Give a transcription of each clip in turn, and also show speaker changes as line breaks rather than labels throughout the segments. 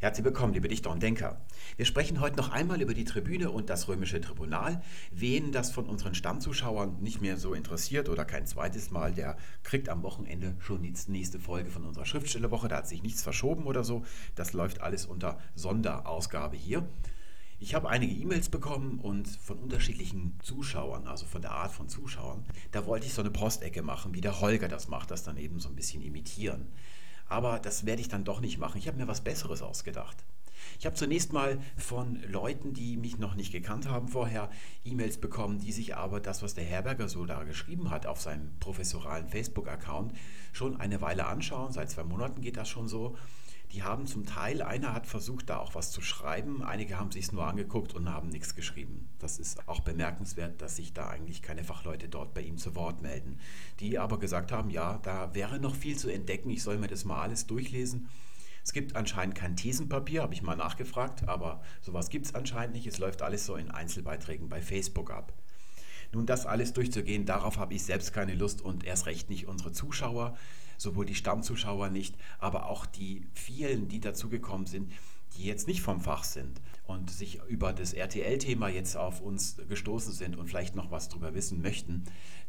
Herzlich willkommen, liebe Dichter und Denker. Wir sprechen heute noch einmal über die Tribüne und das römische Tribunal. Wen das von unseren Stammzuschauern nicht mehr so interessiert oder kein zweites Mal, der kriegt am Wochenende schon die nächste Folge von unserer Schriftstellerwoche. Da hat sich nichts verschoben oder so. Das läuft alles unter Sonderausgabe hier. Ich habe einige E-Mails bekommen und von unterschiedlichen Zuschauern, also von der Art von Zuschauern. Da wollte ich so eine Postecke machen, wie der Holger das macht, das dann eben so ein bisschen imitieren. Aber das werde ich dann doch nicht machen. Ich habe mir was Besseres ausgedacht. Ich habe zunächst mal von Leuten, die mich noch nicht gekannt haben vorher, E-Mails bekommen, die sich aber das, was der Herberger so da geschrieben hat auf seinem professoralen Facebook-Account, schon eine Weile anschauen. Seit zwei Monaten geht das schon so. Die haben zum Teil, einer hat versucht, da auch was zu schreiben, einige haben sich es nur angeguckt und haben nichts geschrieben. Das ist auch bemerkenswert, dass sich da eigentlich keine Fachleute dort bei ihm zu Wort melden. Die aber gesagt haben, ja, da wäre noch viel zu entdecken, ich soll mir das mal alles durchlesen. Es gibt anscheinend kein Thesenpapier, habe ich mal nachgefragt, aber sowas gibt es anscheinend nicht. Es läuft alles so in Einzelbeiträgen bei Facebook ab. Nun, das alles durchzugehen, darauf habe ich selbst keine Lust und erst recht nicht unsere Zuschauer sowohl die Stammzuschauer nicht, aber auch die vielen, die dazugekommen sind, die jetzt nicht vom Fach sind und sich über das RTL-Thema jetzt auf uns gestoßen sind und vielleicht noch was darüber wissen möchten,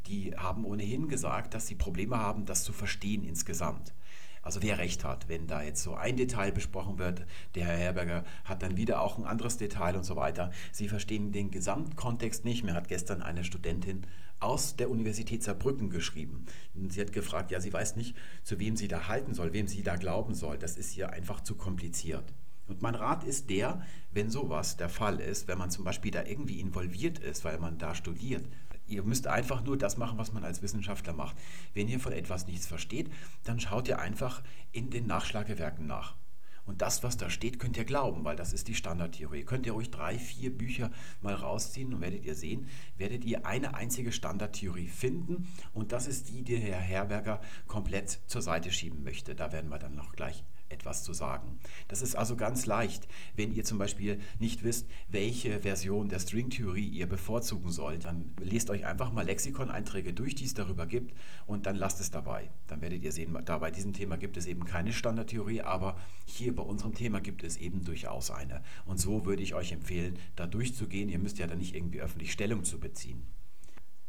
die haben ohnehin gesagt, dass sie Probleme haben, das zu verstehen insgesamt. Also wer recht hat, wenn da jetzt so ein Detail besprochen wird, der Herr Herberger hat dann wieder auch ein anderes Detail und so weiter. Sie verstehen den Gesamtkontext nicht. Mir hat gestern eine Studentin aus der Universität Saarbrücken geschrieben. Und sie hat gefragt, ja, sie weiß nicht, zu wem sie da halten soll, wem sie da glauben soll. Das ist ihr einfach zu kompliziert. Und mein Rat ist der, wenn sowas der Fall ist, wenn man zum Beispiel da irgendwie involviert ist, weil man da studiert, ihr müsst einfach nur das machen, was man als Wissenschaftler macht. Wenn ihr von etwas nichts versteht, dann schaut ihr einfach in den Nachschlagewerken nach. Und das, was da steht, könnt ihr glauben, weil das ist die Standardtheorie. Könnt ihr ruhig drei, vier Bücher mal rausziehen und werdet ihr sehen, werdet ihr eine einzige Standardtheorie finden. Und das ist die, die Herr Herberger komplett zur Seite schieben möchte. Da werden wir dann noch gleich etwas zu sagen. Das ist also ganz leicht, wenn ihr zum Beispiel nicht wisst, welche Version der Stringtheorie ihr bevorzugen sollt, dann lest euch einfach mal Lexikon-Einträge durch, die es darüber gibt und dann lasst es dabei. Dann werdet ihr sehen, da bei diesem Thema gibt es eben keine Standardtheorie, aber hier bei unserem Thema gibt es eben durchaus eine. Und so würde ich euch empfehlen, da durchzugehen. Ihr müsst ja da nicht irgendwie öffentlich Stellung zu beziehen.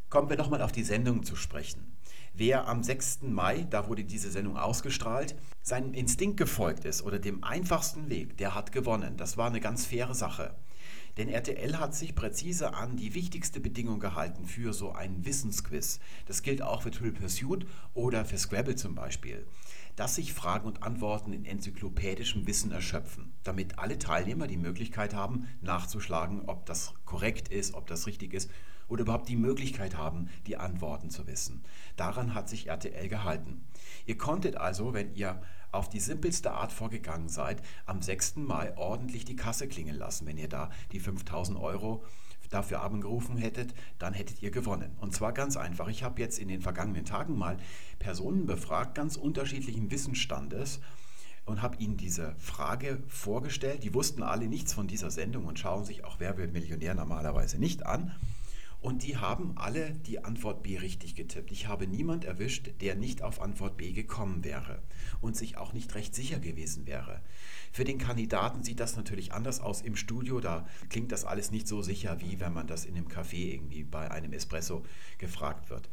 Kommen wir nochmal auf die Sendung zu sprechen. Wer am 6. Mai, da wurde diese Sendung ausgestrahlt, seinem Instinkt gefolgt ist oder dem einfachsten Weg, der hat gewonnen. Das war eine ganz faire Sache. Denn RTL hat sich präzise an die wichtigste Bedingung gehalten für so einen Wissensquiz. Das gilt auch für Triple Pursuit oder für Scrabble zum Beispiel. Dass sich Fragen und Antworten in enzyklopädischem Wissen erschöpfen, damit alle Teilnehmer die Möglichkeit haben, nachzuschlagen, ob das korrekt ist, ob das richtig ist oder überhaupt die Möglichkeit haben, die Antworten zu wissen. Daran hat sich RTL gehalten. Ihr konntet also, wenn ihr auf die simpelste Art vorgegangen seid, am 6. Mai ordentlich die Kasse klingeln lassen. Wenn ihr da die 5000 Euro dafür abgerufen hättet, dann hättet ihr gewonnen. Und zwar ganz einfach. Ich habe jetzt in den vergangenen Tagen mal Personen befragt, ganz unterschiedlichen Wissensstandes und habe ihnen diese Frage vorgestellt. Die wussten alle nichts von dieser Sendung und schauen sich auch Wer wird Millionär normalerweise nicht an. Und die haben alle die Antwort B richtig getippt. Ich habe niemand erwischt, der nicht auf Antwort B gekommen wäre und sich auch nicht recht sicher gewesen wäre. Für den Kandidaten sieht das natürlich anders aus im Studio. Da klingt das alles nicht so sicher, wie wenn man das in einem Café irgendwie bei einem Espresso gefragt wird.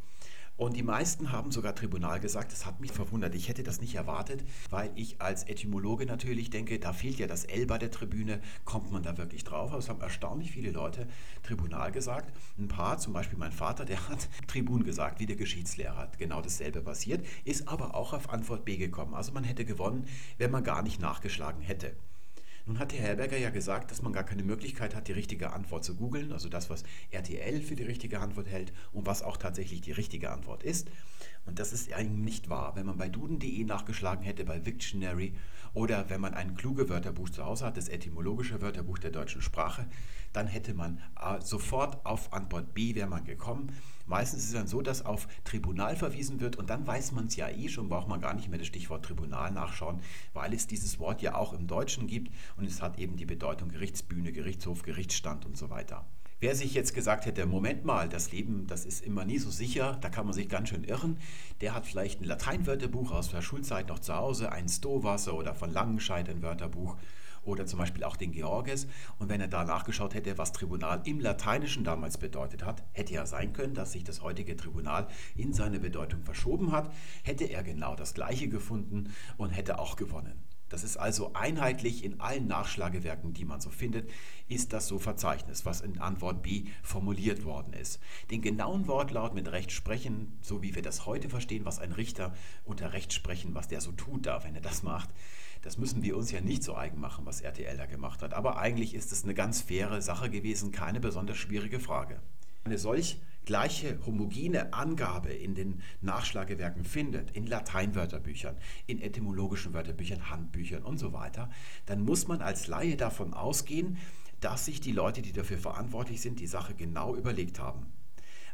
Und die meisten haben sogar Tribunal gesagt, das hat mich verwundert. Ich hätte das nicht erwartet, weil ich als Etymologe natürlich denke, da fehlt ja das L bei der Tribüne. Kommt man da wirklich drauf? Aber es haben erstaunlich viele Leute Tribunal gesagt. Ein paar, zum Beispiel mein Vater, der hat Tribun gesagt, wie der Geschichtslehrer hat. Genau dasselbe passiert, ist aber auch auf Antwort B gekommen. Also man hätte gewonnen, wenn man gar nicht nachgeschlagen hätte. Nun hat Herr Herberger ja gesagt, dass man gar keine Möglichkeit hat, die richtige Antwort zu googeln, also das, was RTL für die richtige Antwort hält und was auch tatsächlich die richtige Antwort ist. Und das ist eigentlich nicht wahr. Wenn man bei duden.de nachgeschlagen hätte, bei Wiktionary oder wenn man ein kluge Wörterbuch zu Hause hat, das etymologische Wörterbuch der deutschen Sprache, dann hätte man äh, sofort auf Antwort B wäre man gekommen. Meistens ist es dann so, dass auf Tribunal verwiesen wird und dann weiß man es ja eh schon, braucht man gar nicht mehr das Stichwort Tribunal nachschauen, weil es dieses Wort ja auch im Deutschen gibt und es hat eben die Bedeutung Gerichtsbühne, Gerichtshof, Gerichtsstand und so weiter. Wer sich jetzt gesagt hätte, Moment mal, das Leben, das ist immer nie so sicher, da kann man sich ganz schön irren, der hat vielleicht ein Lateinwörterbuch aus der Schulzeit noch zu Hause, ein Stowasser oder von Langenscheid ein Wörterbuch oder zum Beispiel auch den Georges. Und wenn er da nachgeschaut hätte, was Tribunal im Lateinischen damals bedeutet hat, hätte ja sein können, dass sich das heutige Tribunal in seine Bedeutung verschoben hat, hätte er genau das Gleiche gefunden und hätte auch gewonnen. Das ist also einheitlich in allen Nachschlagewerken, die man so findet, ist das so Verzeichnis, was in Antwort B formuliert worden ist. Den genauen Wortlaut mit Recht sprechen, so wie wir das heute verstehen, was ein Richter unter Recht sprechen, was der so tut darf, wenn er das macht, das müssen wir uns ja nicht so eigen machen, was RTL da gemacht hat. Aber eigentlich ist es eine ganz faire Sache gewesen, keine besonders schwierige Frage. Eine solch gleiche homogene Angabe in den Nachschlagewerken findet, in Lateinwörterbüchern, in etymologischen Wörterbüchern, Handbüchern und so weiter, dann muss man als Laie davon ausgehen, dass sich die Leute, die dafür verantwortlich sind, die Sache genau überlegt haben.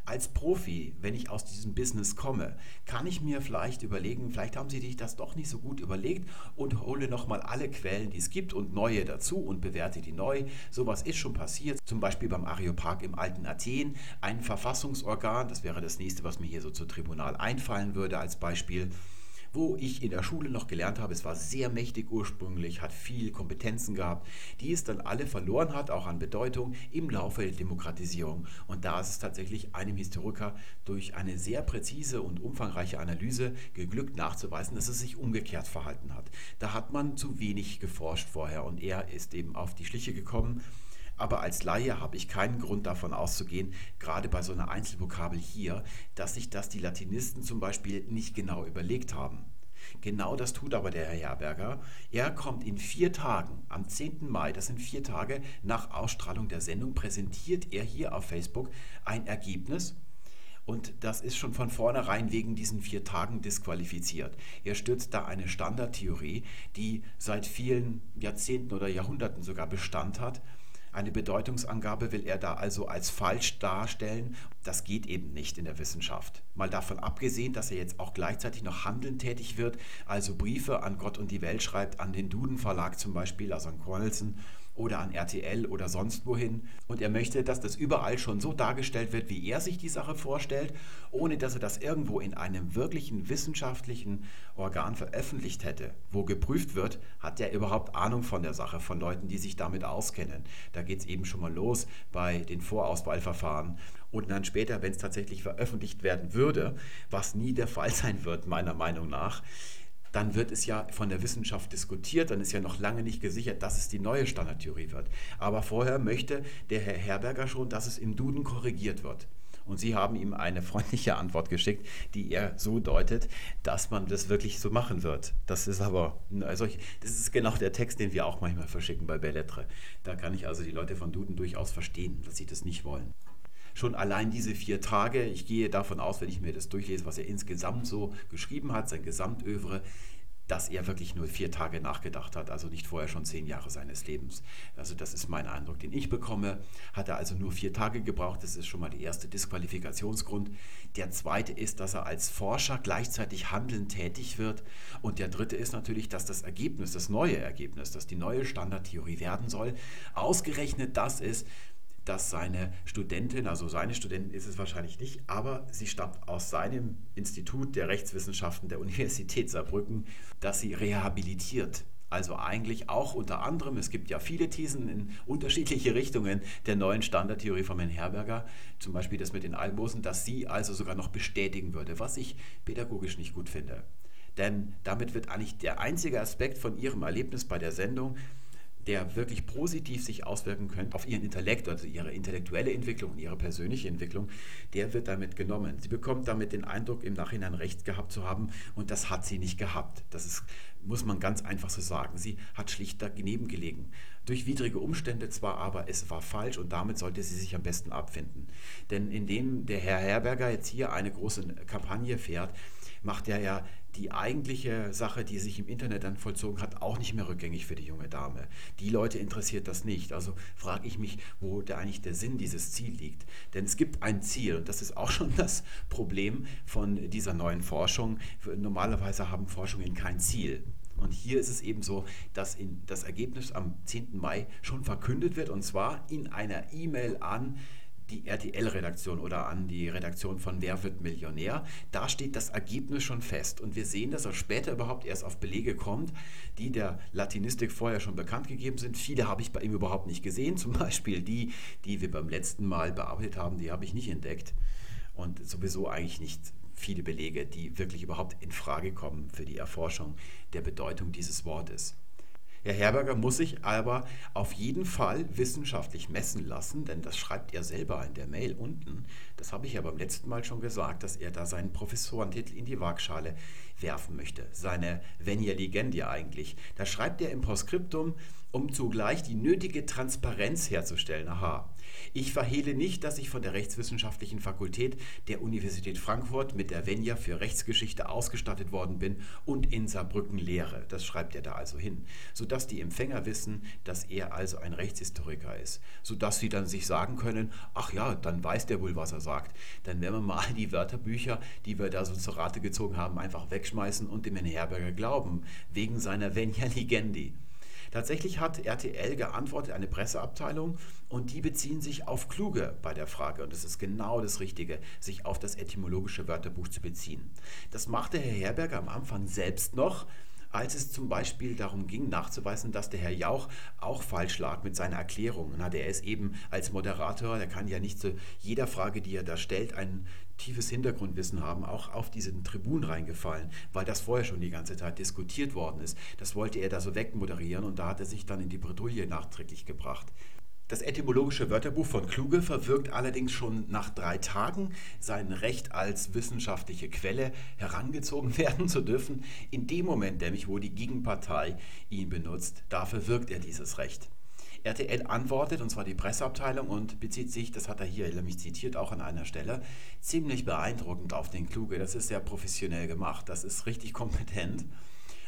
Als Profi, wenn ich aus diesem Business komme, kann ich mir vielleicht überlegen, vielleicht haben Sie sich das doch nicht so gut überlegt und hole nochmal alle Quellen, die es gibt und neue dazu und bewerte die neu. Sowas ist schon passiert, zum Beispiel beim Areopag im alten Athen, ein Verfassungsorgan, das wäre das nächste, was mir hier so zu Tribunal einfallen würde als Beispiel wo ich in der Schule noch gelernt habe, es war sehr mächtig ursprünglich, hat viel Kompetenzen gehabt, die es dann alle verloren hat, auch an Bedeutung im Laufe der Demokratisierung. Und da ist es tatsächlich einem Historiker durch eine sehr präzise und umfangreiche Analyse geglückt nachzuweisen, dass es sich umgekehrt verhalten hat. Da hat man zu wenig geforscht vorher und er ist eben auf die Schliche gekommen aber als Laie habe ich keinen Grund davon auszugehen, gerade bei so einer Einzelvokabel hier, dass sich das die Latinisten zum Beispiel nicht genau überlegt haben. Genau das tut aber der Herr Herberger. Er kommt in vier Tagen, am 10. Mai, das sind vier Tage nach Ausstrahlung der Sendung, präsentiert er hier auf Facebook ein Ergebnis. Und das ist schon von vornherein wegen diesen vier Tagen disqualifiziert. Er stützt da eine Standardtheorie, die seit vielen Jahrzehnten oder Jahrhunderten sogar Bestand hat eine Bedeutungsangabe will er da also als falsch darstellen. Das geht eben nicht in der Wissenschaft. Mal davon abgesehen, dass er jetzt auch gleichzeitig noch handeln tätig wird, also Briefe an Gott und die Welt schreibt, an den Duden Verlag zum Beispiel, also an Cornelson oder an RTL oder sonst wohin. Und er möchte, dass das überall schon so dargestellt wird, wie er sich die Sache vorstellt, ohne dass er das irgendwo in einem wirklichen wissenschaftlichen Organ veröffentlicht hätte, wo geprüft wird, hat er überhaupt Ahnung von der Sache, von Leuten, die sich damit auskennen. Da geht es eben schon mal los bei den Vorauswahlverfahren. Und dann später, wenn es tatsächlich veröffentlicht werden würde, was nie der Fall sein wird, meiner Meinung nach, dann wird es ja von der Wissenschaft diskutiert, dann ist ja noch lange nicht gesichert, dass es die neue Standardtheorie wird. Aber vorher möchte der Herr Herberger schon, dass es im Duden korrigiert wird. Und Sie haben ihm eine freundliche Antwort geschickt, die er so deutet, dass man das wirklich so machen wird. Das ist aber, also ich, das ist genau der Text, den wir auch manchmal verschicken bei Bellettre. Da kann ich also die Leute von Duden durchaus verstehen, dass sie das nicht wollen schon allein diese vier Tage, ich gehe davon aus, wenn ich mir das durchlese, was er insgesamt so geschrieben hat, sein Gesamtövre, dass er wirklich nur vier Tage nachgedacht hat, also nicht vorher schon zehn Jahre seines Lebens. Also das ist mein Eindruck, den ich bekomme. Hat er also nur vier Tage gebraucht, das ist schon mal der erste Disqualifikationsgrund. Der zweite ist, dass er als Forscher gleichzeitig handelnd tätig wird. Und der dritte ist natürlich, dass das Ergebnis, das neue Ergebnis, das die neue Standardtheorie werden soll, ausgerechnet das ist, dass seine Studentin, also seine Studentin ist es wahrscheinlich nicht, aber sie stammt aus seinem Institut der Rechtswissenschaften der Universität Saarbrücken, dass sie rehabilitiert. Also eigentlich auch unter anderem, es gibt ja viele Thesen in unterschiedliche Richtungen der neuen Standardtheorie von Herrn Herberger, zum Beispiel das mit den Almosen, dass sie also sogar noch bestätigen würde, was ich pädagogisch nicht gut finde. Denn damit wird eigentlich der einzige Aspekt von ihrem Erlebnis bei der Sendung, der wirklich positiv sich auswirken könnte auf ihren Intellekt, also ihre intellektuelle Entwicklung und ihre persönliche Entwicklung, der wird damit genommen. Sie bekommt damit den Eindruck, im Nachhinein recht gehabt zu haben und das hat sie nicht gehabt. Das ist, muss man ganz einfach so sagen. Sie hat schlicht daneben gelegen. Durch widrige Umstände zwar, aber es war falsch und damit sollte sie sich am besten abfinden. Denn indem der Herr Herberger jetzt hier eine große Kampagne fährt, macht er ja die eigentliche Sache, die sich im Internet dann vollzogen hat, auch nicht mehr rückgängig für die junge Dame. Die Leute interessiert das nicht. Also frage ich mich, wo der eigentlich der Sinn dieses Ziel liegt. Denn es gibt ein Ziel und das ist auch schon das Problem von dieser neuen Forschung. Normalerweise haben Forschungen kein Ziel. Und hier ist es eben so, dass das Ergebnis am 10. Mai schon verkündet wird und zwar in einer E-Mail an die RTL-Redaktion oder an die Redaktion von Wer wird Millionär. Da steht das Ergebnis schon fest und wir sehen, dass er später überhaupt erst auf Belege kommt, die der Latinistik vorher schon bekannt gegeben sind. Viele habe ich bei ihm überhaupt nicht gesehen, zum Beispiel die, die wir beim letzten Mal bearbeitet haben, die habe ich nicht entdeckt und sowieso eigentlich nicht viele Belege, die wirklich überhaupt in Frage kommen für die Erforschung der Bedeutung dieses Wortes. Herr Herberger muss sich aber auf jeden Fall wissenschaftlich messen lassen, denn das schreibt er selber in der Mail unten. Das habe ich ja beim letzten Mal schon gesagt, dass er da seinen Professorentitel in die Waagschale werfen möchte. Seine Venia Legendia eigentlich. Da schreibt er im Postskriptum, um zugleich die nötige Transparenz herzustellen. Aha. Ich verhehle nicht, dass ich von der Rechtswissenschaftlichen Fakultät der Universität Frankfurt mit der Venia für Rechtsgeschichte ausgestattet worden bin und in Saarbrücken lehre. Das schreibt er da also hin, sodass die Empfänger wissen, dass er also ein Rechtshistoriker ist, sodass sie dann sich sagen können, ach ja, dann weiß der wohl, was er sagt. Dann werden wir mal die Wörterbücher, die wir da so zur Rate gezogen haben, einfach wegschmeißen und dem Herrn Herberger glauben, wegen seiner Venia Legendi. Tatsächlich hat RTL geantwortet, eine Presseabteilung, und die beziehen sich auf Kluge bei der Frage. Und es ist genau das Richtige, sich auf das etymologische Wörterbuch zu beziehen. Das machte Herr Herberger am Anfang selbst noch als es zum Beispiel darum ging, nachzuweisen, dass der Herr Jauch auch falsch lag mit seiner Erklärung. Na, der ist eben als Moderator, der kann ja nicht zu jeder Frage, die er da stellt, ein tiefes Hintergrundwissen haben, auch auf diesen Tribun reingefallen, weil das vorher schon die ganze Zeit diskutiert worden ist. Das wollte er da so wegmoderieren und da hat er sich dann in die Bredouille nachträglich gebracht. Das etymologische Wörterbuch von Kluge verwirkt allerdings schon nach drei Tagen sein Recht als wissenschaftliche Quelle herangezogen werden zu dürfen. In dem Moment, nämlich wo die Gegenpartei ihn benutzt, da verwirkt er dieses Recht. RTL antwortet, und zwar die Presseabteilung, und bezieht sich, das hat er hier nämlich zitiert, auch an einer Stelle, ziemlich beeindruckend auf den Kluge. Das ist sehr professionell gemacht, das ist richtig kompetent.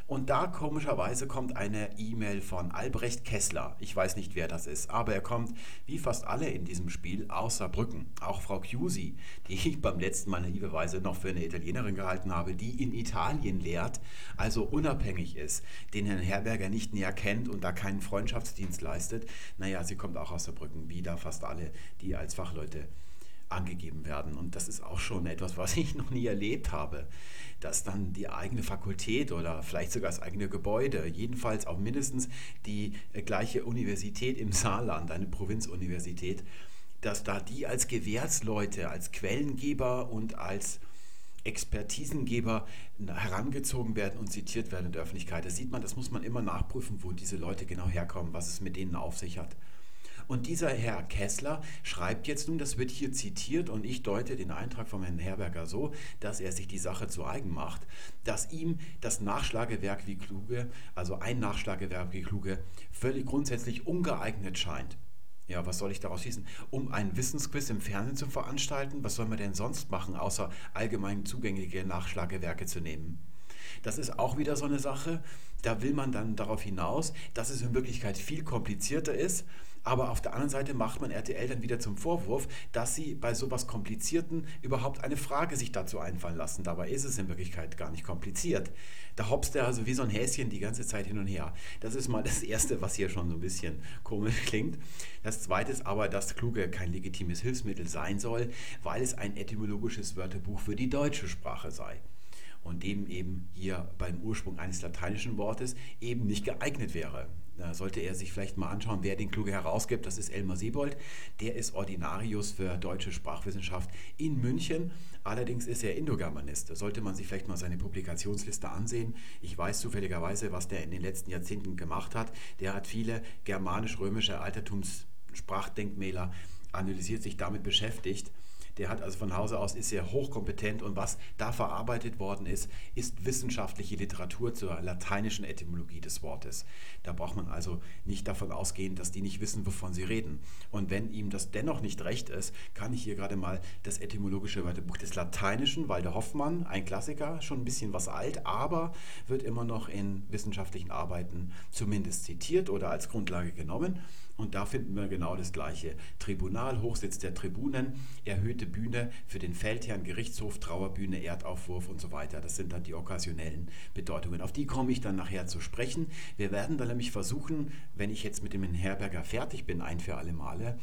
Und da komischerweise kommt eine E-Mail von Albrecht Kessler. Ich weiß nicht, wer das ist, aber er kommt, wie fast alle in diesem Spiel, außer Brücken. Auch Frau Chiusi, die ich beim letzten Mal naiverweise noch für eine Italienerin gehalten habe, die in Italien lehrt, also unabhängig ist, den Herrn Herberger nicht näher kennt und da keinen Freundschaftsdienst leistet. Naja, sie kommt auch aus der Brücken, wie da fast alle, die als Fachleute angegeben werden. Und das ist auch schon etwas, was ich noch nie erlebt habe, dass dann die eigene Fakultät oder vielleicht sogar das eigene Gebäude, jedenfalls auch mindestens die äh, gleiche Universität im Saarland, eine Provinzuniversität, dass da die als Gewährsleute, als Quellengeber und als Expertisengeber herangezogen werden und zitiert werden in der Öffentlichkeit. Das sieht man, das muss man immer nachprüfen, wo diese Leute genau herkommen, was es mit denen auf sich hat. Und dieser Herr Kessler schreibt jetzt nun, das wird hier zitiert und ich deute den Eintrag von Herrn Herberger so, dass er sich die Sache zu eigen macht, dass ihm das Nachschlagewerk wie Kluge, also ein Nachschlagewerk wie Kluge, völlig grundsätzlich ungeeignet scheint. Ja, was soll ich daraus schließen? Um einen Wissensquiz im Fernsehen zu veranstalten, was soll man denn sonst machen, außer allgemein zugängliche Nachschlagewerke zu nehmen? Das ist auch wieder so eine Sache, da will man dann darauf hinaus, dass es in Wirklichkeit viel komplizierter ist aber auf der anderen Seite macht man RTL dann wieder zum Vorwurf, dass sie bei sowas Komplizierten überhaupt eine Frage sich dazu einfallen lassen. Dabei ist es in Wirklichkeit gar nicht kompliziert. Da hopst er also wie so ein Häschen die ganze Zeit hin und her. Das ist mal das Erste, was hier schon so ein bisschen komisch klingt. Das Zweite ist aber, dass Kluge kein legitimes Hilfsmittel sein soll, weil es ein etymologisches Wörterbuch für die deutsche Sprache sei und dem eben hier beim Ursprung eines lateinischen Wortes eben nicht geeignet wäre. Da sollte er sich vielleicht mal anschauen, wer den Kluge herausgibt. Das ist Elmar Siebold. Der ist Ordinarius für deutsche Sprachwissenschaft in München. Allerdings ist er Indogermanist. Da sollte man sich vielleicht mal seine Publikationsliste ansehen. Ich weiß zufälligerweise, was der in den letzten Jahrzehnten gemacht hat. Der hat viele germanisch-römische Altertumssprachdenkmäler analysiert, sich damit beschäftigt. Der hat also von Hause aus ist sehr hochkompetent und was da verarbeitet worden ist, ist wissenschaftliche Literatur zur lateinischen Etymologie des Wortes. Da braucht man also nicht davon ausgehen, dass die nicht wissen, wovon sie reden. Und wenn ihm das dennoch nicht recht ist, kann ich hier gerade mal das etymologische Wörterbuch des Lateinischen, Walter Hoffmann, ein Klassiker, schon ein bisschen was alt, aber wird immer noch in wissenschaftlichen Arbeiten zumindest zitiert oder als Grundlage genommen. Und da finden wir genau das Gleiche. Tribunal, Hochsitz der Tribunen, erhöhte Bühne für den Feldherrn, Gerichtshof, Trauerbühne, Erdaufwurf und so weiter. Das sind dann die okkasionellen Bedeutungen. Auf die komme ich dann nachher zu sprechen. Wir werden dann nämlich versuchen, wenn ich jetzt mit dem Herberger fertig bin, ein für alle Male,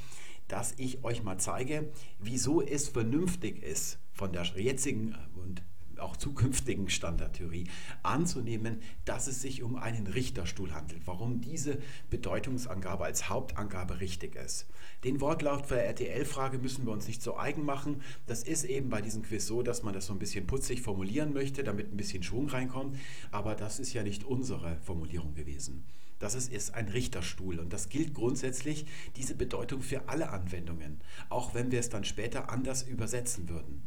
dass ich euch mal zeige, wieso es vernünftig ist, von der jetzigen und auch zukünftigen Standardtheorie anzunehmen, dass es sich um einen Richterstuhl handelt. Warum diese Bedeutungsangabe als Hauptangabe richtig ist. Den Wortlaut für RTL-Frage müssen wir uns nicht so eigen machen. Das ist eben bei diesem Quiz so, dass man das so ein bisschen putzig formulieren möchte, damit ein bisschen Schwung reinkommt. Aber das ist ja nicht unsere Formulierung gewesen. Das ist, ist ein Richterstuhl und das gilt grundsätzlich diese Bedeutung für alle Anwendungen, auch wenn wir es dann später anders übersetzen würden.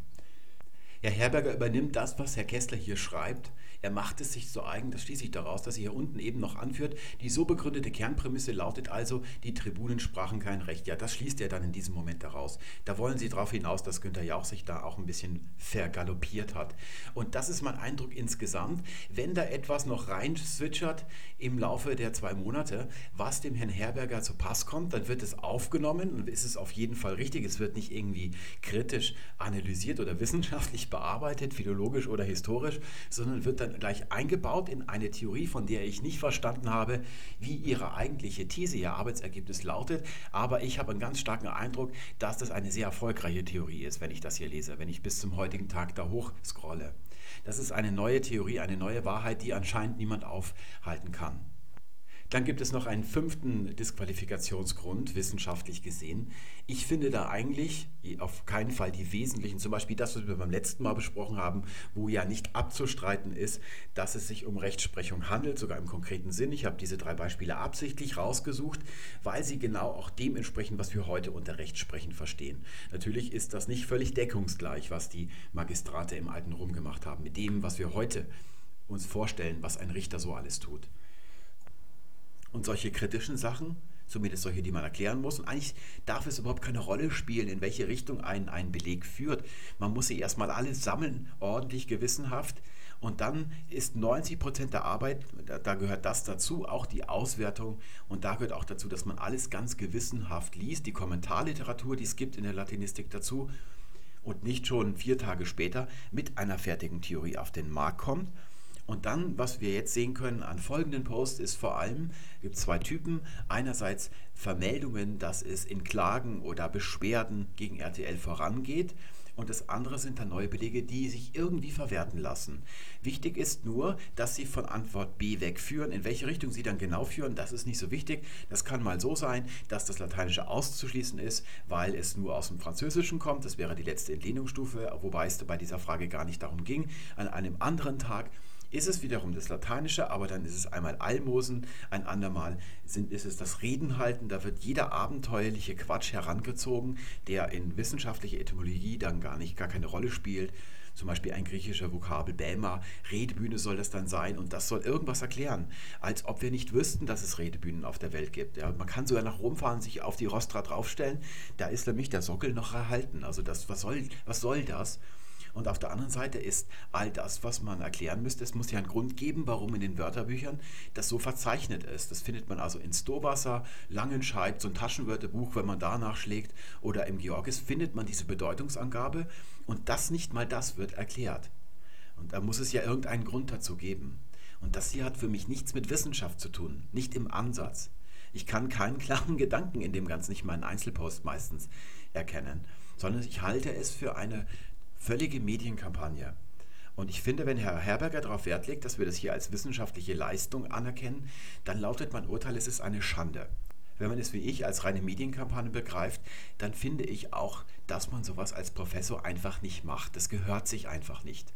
Herr Herberger übernimmt das, was Herr Kessler hier schreibt. Er macht es sich zu eigen, das schließe ich daraus, dass er hier unten eben noch anführt. Die so begründete Kernprämisse lautet also, die Tribunen sprachen kein Recht. Ja, das schließt er dann in diesem Moment daraus. Da wollen Sie darauf hinaus, dass Günther Jauch sich da auch ein bisschen vergaloppiert hat. Und das ist mein Eindruck insgesamt. Wenn da etwas noch rein switchert im Laufe der zwei Monate, was dem Herrn Herberger zu Pass kommt, dann wird es aufgenommen und ist es auf jeden Fall richtig. Es wird nicht irgendwie kritisch analysiert oder wissenschaftlich bearbeitet, philologisch oder historisch, sondern wird dann gleich eingebaut in eine Theorie, von der ich nicht verstanden habe, wie ihre eigentliche These, ihr Arbeitsergebnis lautet. Aber ich habe einen ganz starken Eindruck, dass das eine sehr erfolgreiche Theorie ist, wenn ich das hier lese, wenn ich bis zum heutigen Tag da hoch scrolle. Das ist eine neue Theorie, eine neue Wahrheit, die anscheinend niemand aufhalten kann. Dann gibt es noch einen fünften Disqualifikationsgrund, wissenschaftlich gesehen. Ich finde da eigentlich auf keinen Fall die wesentlichen, zum Beispiel das, was wir beim letzten Mal besprochen haben, wo ja nicht abzustreiten ist, dass es sich um Rechtsprechung handelt, sogar im konkreten Sinn. Ich habe diese drei Beispiele absichtlich rausgesucht, weil sie genau auch dem entsprechen, was wir heute unter Rechtsprechen verstehen. Natürlich ist das nicht völlig deckungsgleich, was die Magistrate im alten Rum gemacht haben, mit dem, was wir heute uns vorstellen, was ein Richter so alles tut. Und solche kritischen Sachen, zumindest solche, die man erklären muss, und eigentlich darf es überhaupt keine Rolle spielen, in welche Richtung ein, ein Beleg führt. Man muss sie erstmal alle sammeln, ordentlich, gewissenhaft. Und dann ist 90 Prozent der Arbeit, da, da, gehört das dazu, auch die Auswertung. Und da gehört auch dazu, dass man alles ganz gewissenhaft liest, die Kommentarliteratur, die es gibt in der Latinistik dazu. Und nicht schon vier Tage später mit einer fertigen Theorie auf den Markt kommt. Und dann, was wir jetzt sehen können an folgenden Posts, ist vor allem, gibt zwei Typen. Einerseits Vermeldungen, dass es in Klagen oder Beschwerden gegen RTL vorangeht. Und das andere sind dann neue Belege, die sich irgendwie verwerten lassen. Wichtig ist nur, dass sie von Antwort B wegführen. In welche Richtung sie dann genau führen, das ist nicht so wichtig. Das kann mal so sein, dass das Lateinische auszuschließen ist, weil es nur aus dem Französischen kommt. Das wäre die letzte Entlehnungsstufe, wobei es bei dieser Frage gar nicht darum ging. An einem anderen Tag ist es wiederum das Lateinische, aber dann ist es einmal Almosen, ein andermal sind, ist es das Redenhalten. Da wird jeder abenteuerliche Quatsch herangezogen, der in wissenschaftlicher Etymologie dann gar nicht, gar keine Rolle spielt. Zum Beispiel ein griechischer Vokabel, Bäma, Redebühne soll das dann sein und das soll irgendwas erklären, als ob wir nicht wüssten, dass es Redebühnen auf der Welt gibt. Ja, man kann sogar nach Rom fahren, sich auf die Rostra draufstellen, da ist nämlich der Sockel noch erhalten. Also das, was soll, was soll das? Und auf der anderen Seite ist all das, was man erklären müsste, es muss ja einen Grund geben, warum in den Wörterbüchern das so verzeichnet ist. Das findet man also in Stowasser, Langenscheid, so ein Taschenwörterbuch, wenn man danach schlägt, oder im Georgis findet man diese Bedeutungsangabe und das nicht mal das wird erklärt. Und da muss es ja irgendeinen Grund dazu geben. Und das hier hat für mich nichts mit Wissenschaft zu tun, nicht im Ansatz. Ich kann keinen klaren Gedanken in dem Ganzen, nicht meinen Einzelpost meistens erkennen, sondern ich halte es für eine völlige Medienkampagne. Und ich finde, wenn Herr Herberger darauf Wert legt, dass wir das hier als wissenschaftliche Leistung anerkennen, dann lautet mein Urteil, es ist eine Schande. Wenn man es wie ich als reine Medienkampagne begreift, dann finde ich auch, dass man sowas als Professor einfach nicht macht. Das gehört sich einfach nicht.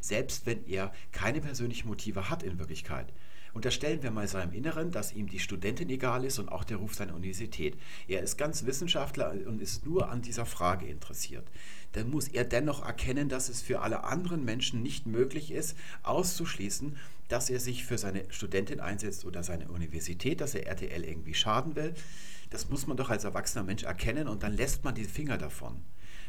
Selbst wenn er keine persönlichen Motive hat in Wirklichkeit. Unterstellen wir mal seinem Inneren, dass ihm die Studentin egal ist und auch der Ruf seiner Universität. Er ist ganz Wissenschaftler und ist nur an dieser Frage interessiert. Dann muss er dennoch erkennen, dass es für alle anderen Menschen nicht möglich ist, auszuschließen, dass er sich für seine Studentin einsetzt oder seine Universität, dass er RTL irgendwie schaden will. Das muss man doch als erwachsener Mensch erkennen und dann lässt man die Finger davon.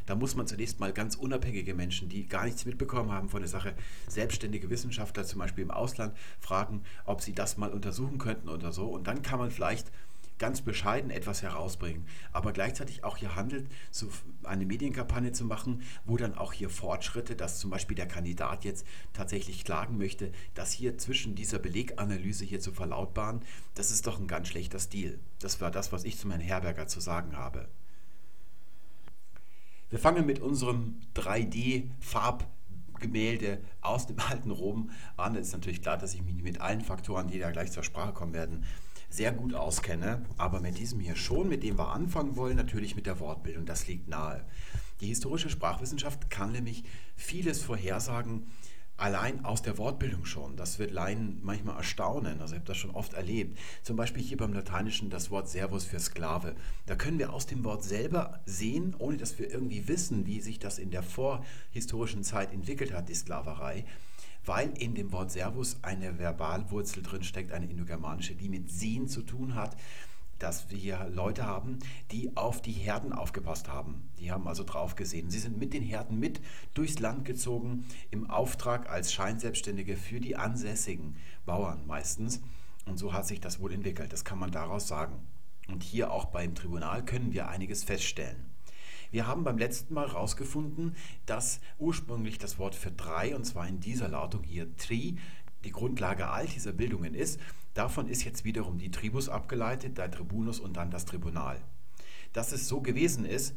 Da muss man zunächst mal ganz unabhängige Menschen, die gar nichts mitbekommen haben von der Sache, selbstständige Wissenschaftler zum Beispiel im Ausland, fragen, ob sie das mal untersuchen könnten oder so. Und dann kann man vielleicht ganz bescheiden etwas herausbringen, aber gleichzeitig auch hier handelt, so eine Medienkampagne zu machen, wo dann auch hier Fortschritte, dass zum Beispiel der Kandidat jetzt tatsächlich klagen möchte, dass hier zwischen dieser Beleganalyse hier zu verlautbaren, das ist doch ein ganz schlechter Stil. Das war das, was ich zu meinem Herberger zu sagen habe. Wir fangen mit unserem 3D-Farbgemälde aus dem alten Rom an. Es ist natürlich klar, dass ich mich mit allen Faktoren, die da gleich zur Sprache kommen werden, sehr gut auskenne. Aber mit diesem hier schon, mit dem wir anfangen wollen, natürlich mit der Wortbildung. Das liegt nahe. Die historische Sprachwissenschaft kann nämlich vieles vorhersagen, allein aus der Wortbildung schon. Das wird Laien manchmal erstaunen. Also ich habe das schon oft erlebt. Zum Beispiel hier beim Lateinischen das Wort Servus für Sklave. Da können wir aus dem Wort selber sehen, ohne dass wir irgendwie wissen, wie sich das in der vorhistorischen Zeit entwickelt hat, die Sklaverei, weil in dem Wort Servus eine Verbalwurzel drin steckt, eine indogermanische, die mit Sehen zu tun hat dass wir Leute haben, die auf die Herden aufgepasst haben. Die haben also drauf gesehen. Sie sind mit den Herden mit durchs Land gezogen, im Auftrag als Scheinselbstständige für die ansässigen Bauern meistens. Und so hat sich das wohl entwickelt. Das kann man daraus sagen. Und hier auch beim Tribunal können wir einiges feststellen. Wir haben beim letzten Mal herausgefunden, dass ursprünglich das Wort für drei, und zwar in dieser Lautung hier tri, die Grundlage all dieser Bildungen ist. Davon ist jetzt wiederum die Tribus abgeleitet, der Tribunus und dann das Tribunal. Dass es so gewesen ist,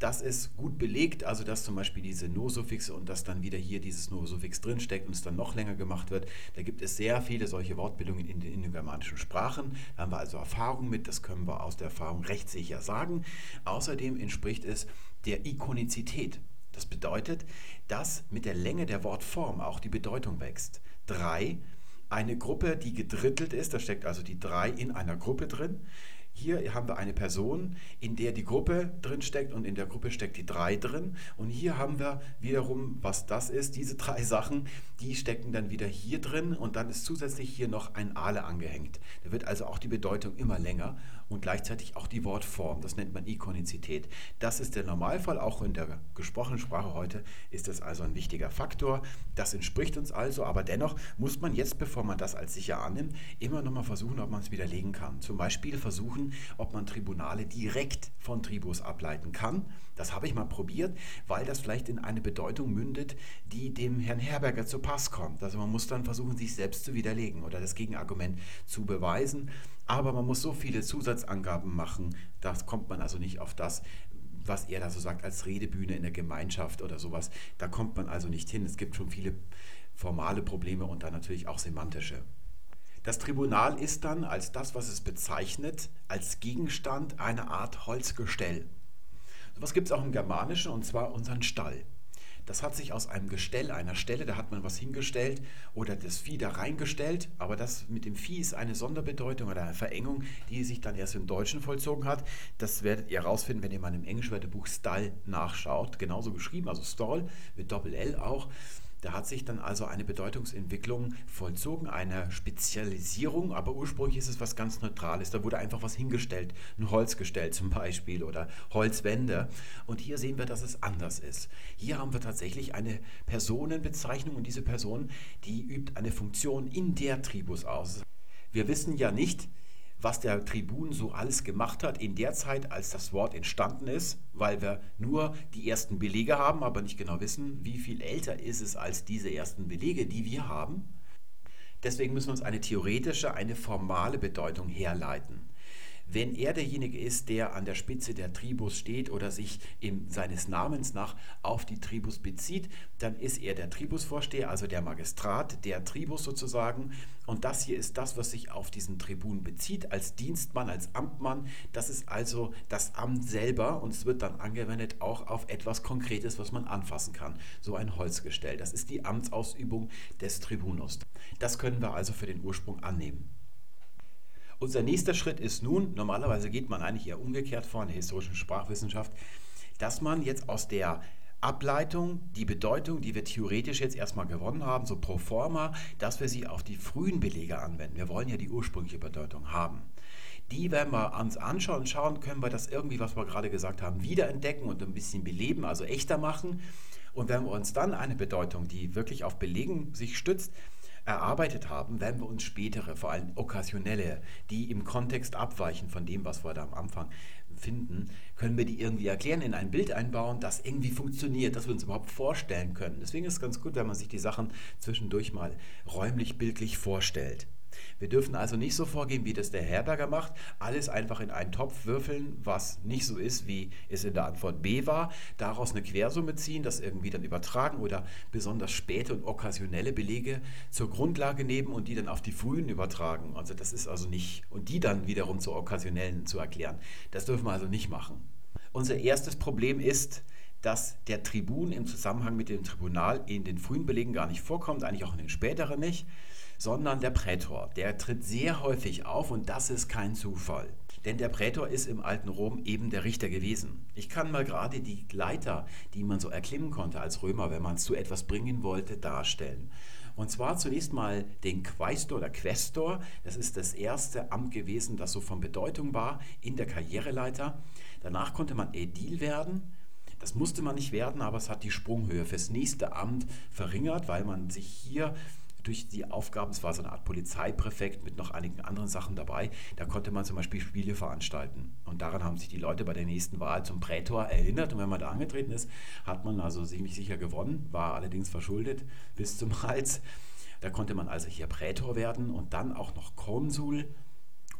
das ist gut belegt, also dass zum Beispiel diese No-Suffixe und dass dann wieder hier dieses No-Suffix drinsteckt und es dann noch länger gemacht wird. Da gibt es sehr viele solche Wortbildungen in den indogermanischen Sprachen. Da haben wir also Erfahrung mit, das können wir aus der Erfahrung recht sicher sagen. Außerdem entspricht es der Ikonizität. Das bedeutet, dass mit der Länge der Wortform auch die Bedeutung wächst. Drei, eine Gruppe, die gedrittelt ist, da steckt also die drei in einer Gruppe drin. Hier haben wir eine Person, in der die Gruppe drin steckt und in der Gruppe steckt die drei drin. Und hier haben wir wiederum, was das ist, diese drei Sachen, die stecken dann wieder hier drin und dann ist zusätzlich hier noch ein Ale angehängt. Da wird also auch die Bedeutung immer länger und gleichzeitig auch die Wortform. Das nennt man Ikonizität. Das ist der Normalfall, auch in der gesprochenen Sprache heute ist das also ein wichtiger Faktor. Das entspricht uns also, aber dennoch muss man jetzt, bevor man das als sicher annimmt, immer noch mal versuchen, ob man es widerlegen kann. Zum Beispiel versuchen, ob man Tribunale direkt von Tribus ableiten kann. Das habe ich mal probiert, weil das vielleicht in eine Bedeutung mündet, die dem Herrn Herberger zu Pass kommt. Also man muss dann versuchen, sich selbst zu widerlegen oder das Gegenargument zu beweisen. Aber man muss so viele Zusatzangaben machen, da kommt man also nicht auf das, was er da so sagt, als Redebühne in der Gemeinschaft oder sowas. Da kommt man also nicht hin. Es gibt schon viele formale Probleme und dann natürlich auch semantische. Das Tribunal ist dann als das, was es bezeichnet, als Gegenstand eine Art Holzgestell. So was gibt es auch im Germanischen und zwar unseren Stall. Das hat sich aus einem Gestell, einer Stelle, da hat man was hingestellt oder das Vieh da reingestellt. Aber das mit dem Vieh ist eine Sonderbedeutung oder eine Verengung, die sich dann erst im Deutschen vollzogen hat. Das werdet ihr herausfinden, wenn ihr mal im Englischwörterbuch Stall nachschaut. Genauso geschrieben, also Stall mit Doppel-L auch. Da hat sich dann also eine Bedeutungsentwicklung vollzogen, eine Spezialisierung, aber ursprünglich ist es was ganz Neutrales. Da wurde einfach was hingestellt, ein Holzgestell zum Beispiel oder Holzwände. Und hier sehen wir, dass es anders ist. Hier haben wir tatsächlich eine Personenbezeichnung und diese Person, die übt eine Funktion in der Tribus aus. Wir wissen ja nicht, was der Tribun so alles gemacht hat in der Zeit, als das Wort entstanden ist, weil wir nur die ersten Belege haben, aber nicht genau wissen, wie viel älter ist es als diese ersten Belege, die wir haben. Deswegen müssen wir uns eine theoretische, eine formale Bedeutung herleiten. Wenn er derjenige ist, der an der Spitze der Tribus steht oder sich in, seines Namens nach auf die Tribus bezieht, dann ist er der Tribusvorsteher, also der Magistrat der Tribus sozusagen. Und das hier ist das, was sich auf diesen Tribun bezieht, als Dienstmann, als Amtmann. Das ist also das Amt selber und es wird dann angewendet auch auf etwas Konkretes, was man anfassen kann. So ein Holzgestell. Das ist die Amtsausübung des Tribunus. Das können wir also für den Ursprung annehmen. Unser nächster Schritt ist nun, normalerweise geht man eigentlich eher umgekehrt vor in der historischen Sprachwissenschaft, dass man jetzt aus der Ableitung, die Bedeutung, die wir theoretisch jetzt erstmal gewonnen haben, so pro forma, dass wir sie auf die frühen Belege anwenden. Wir wollen ja die ursprüngliche Bedeutung haben. Die werden wir uns anschauen und schauen, können wir das irgendwie, was wir gerade gesagt haben, wiederentdecken und ein bisschen beleben, also echter machen. Und wenn wir uns dann eine Bedeutung, die wirklich auf Belegen sich stützt, erarbeitet haben, werden wir uns spätere, vor allem okkasionelle, die im Kontext abweichen von dem, was wir da am Anfang finden, können wir die irgendwie erklären, in ein Bild einbauen, das irgendwie funktioniert, das wir uns überhaupt vorstellen können. Deswegen ist es ganz gut, wenn man sich die Sachen zwischendurch mal räumlich, bildlich vorstellt. Wir dürfen also nicht so vorgehen, wie das der Herberger macht, alles einfach in einen Topf würfeln, was nicht so ist, wie es in der Antwort B war, daraus eine Quersumme ziehen, das irgendwie dann übertragen oder besonders späte und okkasionelle Belege zur Grundlage nehmen und die dann auf die frühen übertragen. Also das ist also nicht, und die dann wiederum zu okkasionellen zu erklären. Das dürfen wir also nicht machen. Unser erstes Problem ist, dass der Tribun im Zusammenhang mit dem Tribunal in den frühen Belegen gar nicht vorkommt, eigentlich auch in den späteren nicht sondern der Prätor. Der tritt sehr häufig auf und das ist kein Zufall. Denn der Prätor ist im alten Rom eben der Richter gewesen. Ich kann mal gerade die Leiter, die man so erklimmen konnte als Römer, wenn man es zu etwas bringen wollte, darstellen. Und zwar zunächst mal den Quaestor oder Questor. Das ist das erste Amt gewesen, das so von Bedeutung war in der Karriereleiter. Danach konnte man Ädil werden. Das musste man nicht werden, aber es hat die Sprunghöhe fürs nächste Amt verringert, weil man sich hier durch die Aufgaben, es war so eine Art Polizeipräfekt mit noch einigen anderen Sachen dabei, da konnte man zum Beispiel Spiele veranstalten. Und daran haben sich die Leute bei der nächsten Wahl zum Prätor erinnert. Und wenn man da angetreten ist, hat man also ziemlich sicher gewonnen, war allerdings verschuldet bis zum Hals. Da konnte man also hier Prätor werden und dann auch noch Konsul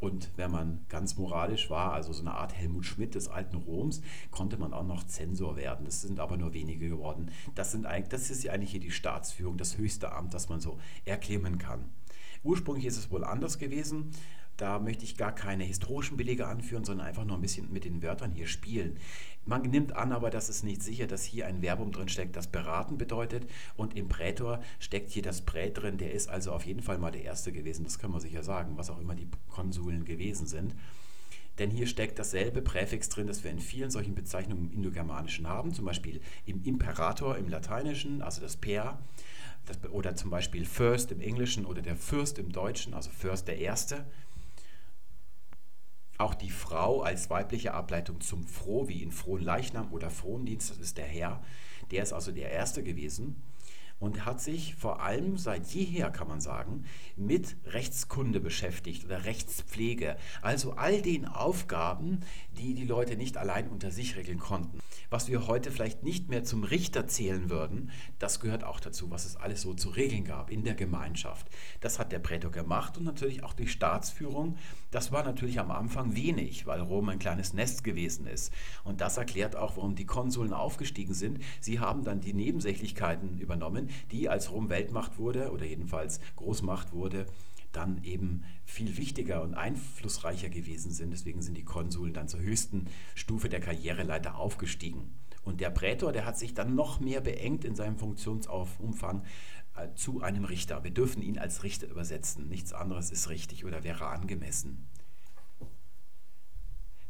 und wenn man ganz moralisch war, also so eine Art Helmut Schmidt des alten Roms, konnte man auch noch Zensor werden. Das sind aber nur wenige geworden. Das, sind eigentlich, das ist eigentlich hier die Staatsführung, das höchste Amt, das man so erklimmen kann. Ursprünglich ist es wohl anders gewesen. Da möchte ich gar keine historischen Belege anführen, sondern einfach nur ein bisschen mit den Wörtern hier spielen. Man nimmt an, aber das ist nicht sicher, dass hier ein Verbum drin steckt, das beraten bedeutet. Und im Prätor steckt hier das Prä drin. Der ist also auf jeden Fall mal der Erste gewesen. Das kann man sicher sagen, was auch immer die Konsuln gewesen sind. Denn hier steckt dasselbe Präfix drin, das wir in vielen solchen Bezeichnungen im Indogermanischen haben. Zum Beispiel im Imperator im Lateinischen, also das Per. Das, oder zum Beispiel First im Englischen oder der Fürst im Deutschen, also First der Erste. Auch die Frau als weibliche Ableitung zum Froh, wie in Frohen Leichnam oder Frondienst, das ist der Herr, der ist also der Erste gewesen und hat sich vor allem seit jeher, kann man sagen, mit Rechtskunde beschäftigt oder Rechtspflege. Also all den Aufgaben, die die Leute nicht allein unter sich regeln konnten. Was wir heute vielleicht nicht mehr zum Richter zählen würden, das gehört auch dazu, was es alles so zu regeln gab in der Gemeinschaft. Das hat der Prätor gemacht und natürlich auch die Staatsführung. Das war natürlich am Anfang wenig, weil Rom ein kleines Nest gewesen ist. Und das erklärt auch, warum die Konsuln aufgestiegen sind. Sie haben dann die Nebensächlichkeiten übernommen, die als Rom Weltmacht wurde oder jedenfalls Großmacht wurde, dann eben viel wichtiger und einflussreicher gewesen sind. Deswegen sind die Konsuln dann zur höchsten Stufe der Karriereleiter aufgestiegen. Und der Prätor, der hat sich dann noch mehr beengt in seinem Funktionsumfang äh, zu einem Richter. Wir dürfen ihn als Richter übersetzen. Nichts anderes ist richtig oder wäre angemessen.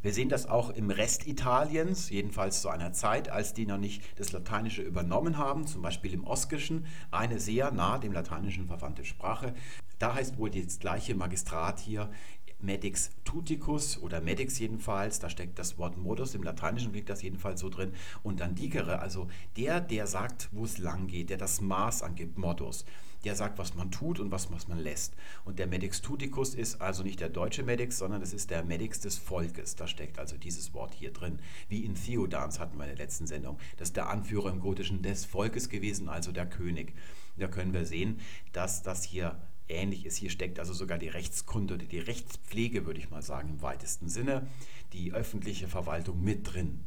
Wir sehen das auch im Rest Italiens, jedenfalls zu einer Zeit, als die noch nicht das Lateinische übernommen haben, zum Beispiel im Oskischen, eine sehr nah dem Lateinischen verwandte Sprache. Da heißt wohl das gleiche Magistrat hier Medix tuticus oder Medix jedenfalls, da steckt das Wort modus, im Lateinischen liegt das jedenfalls so drin, und dann dicere, also der, der sagt, wo es lang geht, der das Maß angibt, modus der sagt, was man tut und was, was man lässt. Und der Medix Tuticus ist also nicht der deutsche Medix, sondern es ist der Medix des Volkes. Da steckt also dieses Wort hier drin. Wie in Theodans hatten wir in der letzten Sendung. Das ist der Anführer im Gotischen des Volkes gewesen, also der König. Da können wir sehen, dass das hier ähnlich ist. Hier steckt also sogar die Rechtskunde oder die Rechtspflege, würde ich mal sagen, im weitesten Sinne, die öffentliche Verwaltung mit drin.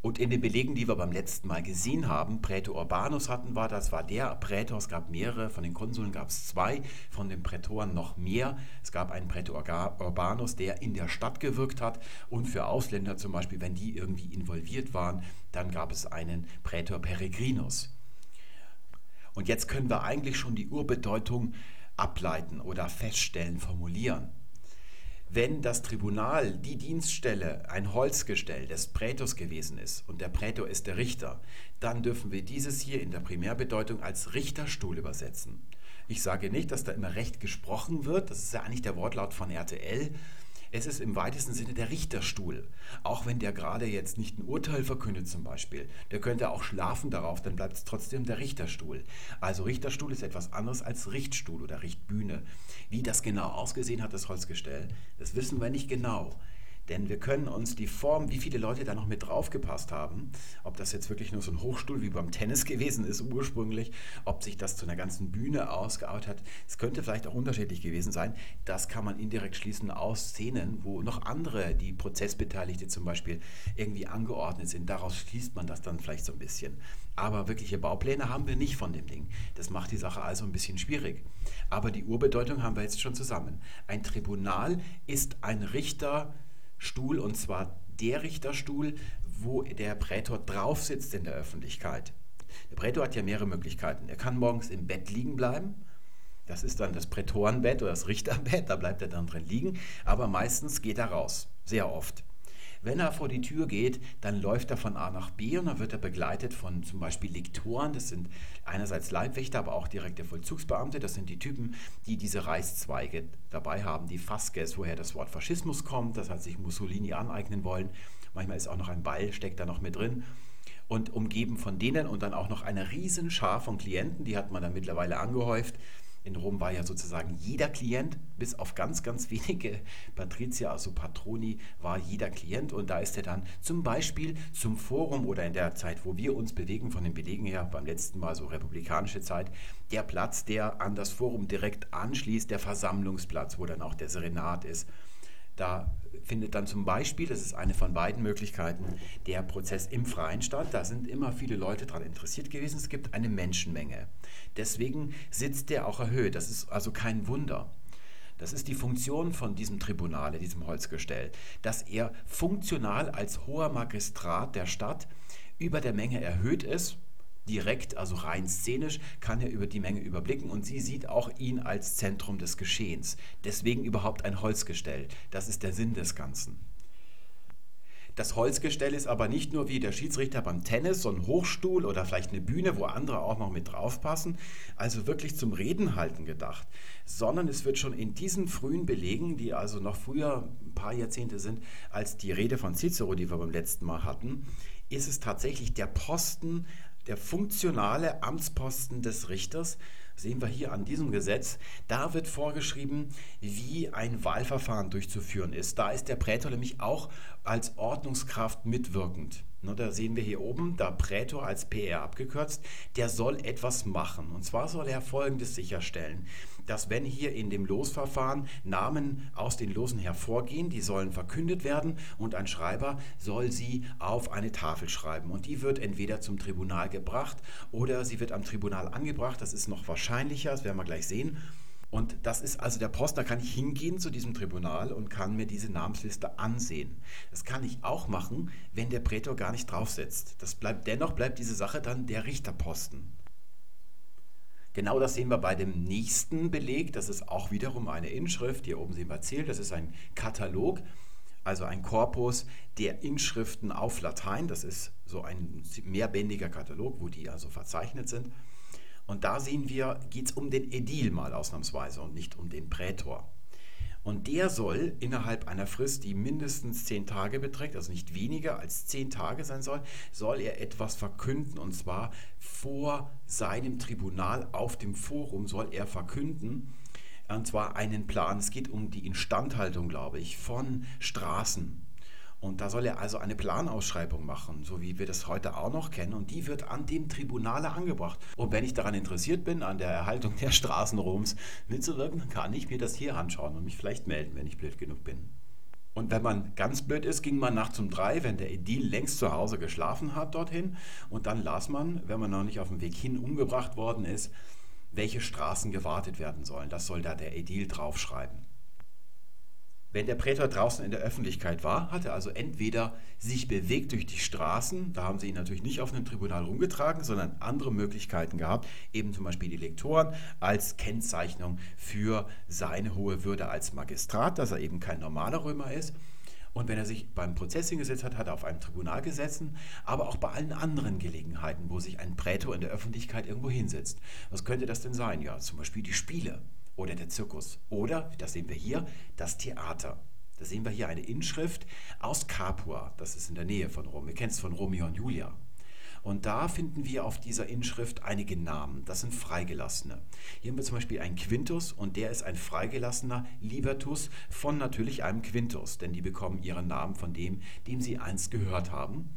Und in den Belegen, die wir beim letzten Mal gesehen haben, Prätor Urbanus hatten wir, das war der Prätor, es gab mehrere, von den Konsuln gab es zwei, von den Prätoren noch mehr. Es gab einen Prätor Urbanus, der in der Stadt gewirkt hat und für Ausländer zum Beispiel, wenn die irgendwie involviert waren, dann gab es einen Prätor Peregrinus. Und jetzt können wir eigentlich schon die Urbedeutung ableiten oder feststellen, formulieren. Wenn das Tribunal, die Dienststelle, ein Holzgestell des Prätors gewesen ist und der Prätor ist der Richter, dann dürfen wir dieses hier in der Primärbedeutung als Richterstuhl übersetzen. Ich sage nicht, dass da immer recht gesprochen wird, das ist ja eigentlich der Wortlaut von RTL, es ist im weitesten Sinne der Richterstuhl. Auch wenn der gerade jetzt nicht ein Urteil verkündet zum Beispiel. Der könnte auch schlafen darauf, dann bleibt es trotzdem der Richterstuhl. Also Richterstuhl ist etwas anderes als Richtstuhl oder Richtbühne. Wie das genau ausgesehen hat, das Holzgestell, das wissen wir nicht genau. Denn wir können uns die Form, wie viele Leute da noch mit draufgepasst haben, ob das jetzt wirklich nur so ein Hochstuhl wie beim Tennis gewesen ist ursprünglich, ob sich das zu einer ganzen Bühne ausgebaut hat, es könnte vielleicht auch unterschiedlich gewesen sein. Das kann man indirekt schließen aus Szenen, wo noch andere, die Prozessbeteiligte zum Beispiel, irgendwie angeordnet sind. Daraus schließt man das dann vielleicht so ein bisschen. Aber wirkliche Baupläne haben wir nicht von dem Ding. Das macht die Sache also ein bisschen schwierig. Aber die Urbedeutung haben wir jetzt schon zusammen. Ein Tribunal ist ein Richterstuhl und zwar der Richterstuhl, wo der Prätor drauf sitzt in der Öffentlichkeit. Der Prätor hat ja mehrere Möglichkeiten. Er kann morgens im Bett liegen bleiben. Das ist dann das Prätorenbett oder das Richterbett, da bleibt er dann drin liegen. Aber meistens geht er raus, sehr oft. Wenn er vor die Tür geht, dann läuft er von A nach B und dann wird er begleitet von zum Beispiel Lektoren. Das sind einerseits Leibwächter, aber auch direkte Vollzugsbeamte. Das sind die Typen, die diese Reißzweige dabei haben. Die Fasces, woher das Wort Faschismus kommt, das hat sich Mussolini aneignen wollen. Manchmal ist auch noch ein Ball, steckt da noch mit drin und umgeben von denen und dann auch noch eine riesen Schar von Klienten, die hat man dann mittlerweile angehäuft. In Rom war ja sozusagen jeder Klient, bis auf ganz, ganz wenige Patrizier, also Patroni, war jeder Klient. Und da ist er dann zum Beispiel zum Forum oder in der Zeit, wo wir uns bewegen, von den Belegen her, beim letzten Mal so republikanische Zeit, der Platz, der an das Forum direkt anschließt, der Versammlungsplatz, wo dann auch der Serenat ist. Da findet dann zum Beispiel, das ist eine von beiden Möglichkeiten, der Prozess im Freien statt. Da sind immer viele Leute daran interessiert gewesen. Es gibt eine Menschenmenge. Deswegen sitzt der auch erhöht. Das ist also kein Wunder. Das ist die Funktion von diesem Tribunal, diesem Holzgestell, dass er funktional als hoher Magistrat der Stadt über der Menge erhöht ist direkt, also rein szenisch, kann er über die Menge überblicken und sie sieht auch ihn als Zentrum des Geschehens. Deswegen überhaupt ein Holzgestell. Das ist der Sinn des Ganzen. Das Holzgestell ist aber nicht nur wie der Schiedsrichter beim Tennis, so ein Hochstuhl oder vielleicht eine Bühne, wo andere auch noch mit draufpassen, also wirklich zum Reden halten gedacht, sondern es wird schon in diesen frühen Belegen, die also noch früher ein paar Jahrzehnte sind, als die Rede von Cicero, die wir beim letzten Mal hatten, ist es tatsächlich der Posten der funktionale Amtsposten des Richters, sehen wir hier an diesem Gesetz, da wird vorgeschrieben, wie ein Wahlverfahren durchzuführen ist. Da ist der Prätor nämlich auch als Ordnungskraft mitwirkend. Ne, da sehen wir hier oben, da Prätor als PR abgekürzt, der soll etwas machen. Und zwar soll er Folgendes sicherstellen dass wenn hier in dem Losverfahren Namen aus den Losen hervorgehen, die sollen verkündet werden und ein Schreiber soll sie auf eine Tafel schreiben. Und die wird entweder zum Tribunal gebracht oder sie wird am Tribunal angebracht. Das ist noch wahrscheinlicher, das werden wir gleich sehen. Und das ist also der Post, da kann ich hingehen zu diesem Tribunal und kann mir diese Namensliste ansehen. Das kann ich auch machen, wenn der Prätor gar nicht draufsetzt. Das bleibt, dennoch bleibt diese Sache dann der Richterposten. Genau das sehen wir bei dem nächsten Beleg. Das ist auch wiederum eine Inschrift. Hier oben sehen wir Ziel. Das ist ein Katalog, also ein Korpus der Inschriften auf Latein. Das ist so ein mehrbändiger Katalog, wo die also verzeichnet sind. Und da sehen wir, geht es um den Edil mal ausnahmsweise und nicht um den Prätor. Und der soll innerhalb einer Frist, die mindestens zehn Tage beträgt, also nicht weniger als zehn Tage sein soll, soll er etwas verkünden. Und zwar vor seinem Tribunal auf dem Forum soll er verkünden. Und zwar einen Plan. Es geht um die Instandhaltung, glaube ich, von Straßen und da soll er also eine Planausschreibung machen, so wie wir das heute auch noch kennen. Und die wird an dem Tribunale angebracht. Und wenn ich daran interessiert bin, an der Erhaltung der Straßen Roms mitzuwirken, dann kann ich mir das hier anschauen und mich vielleicht melden, wenn ich blöd genug bin. Und wenn man ganz blöd ist, ging man nachts um drei, wenn der Edil längst zu Hause geschlafen hat, dorthin. Und dann las man, wenn man noch nicht auf dem Weg hin umgebracht worden ist, welche Straßen gewartet werden sollen. Das soll da der Edil draufschreiben. Wenn der Prätor draußen in der Öffentlichkeit war, hat er also entweder sich bewegt durch die Straßen, da haben sie ihn natürlich nicht auf einem Tribunal rumgetragen, sondern andere Möglichkeiten gehabt, eben zum Beispiel die Lektoren als Kennzeichnung für seine hohe Würde als Magistrat, dass er eben kein normaler Römer ist. Und wenn er sich beim Prozess hingesetzt hat, hat er auf einem Tribunal gesessen, aber auch bei allen anderen Gelegenheiten, wo sich ein Prätor in der Öffentlichkeit irgendwo hinsetzt. Was könnte das denn sein? Ja, zum Beispiel die Spiele oder der Zirkus. Oder, das sehen wir hier, das Theater. Da sehen wir hier eine Inschrift aus Capua, das ist in der Nähe von Rom. Ihr kennt es von Romeo und Julia. Und da finden wir auf dieser Inschrift einige Namen. Das sind Freigelassene. Hier haben wir zum Beispiel einen Quintus und der ist ein freigelassener Libertus von natürlich einem Quintus, denn die bekommen ihren Namen von dem, dem sie einst gehört haben.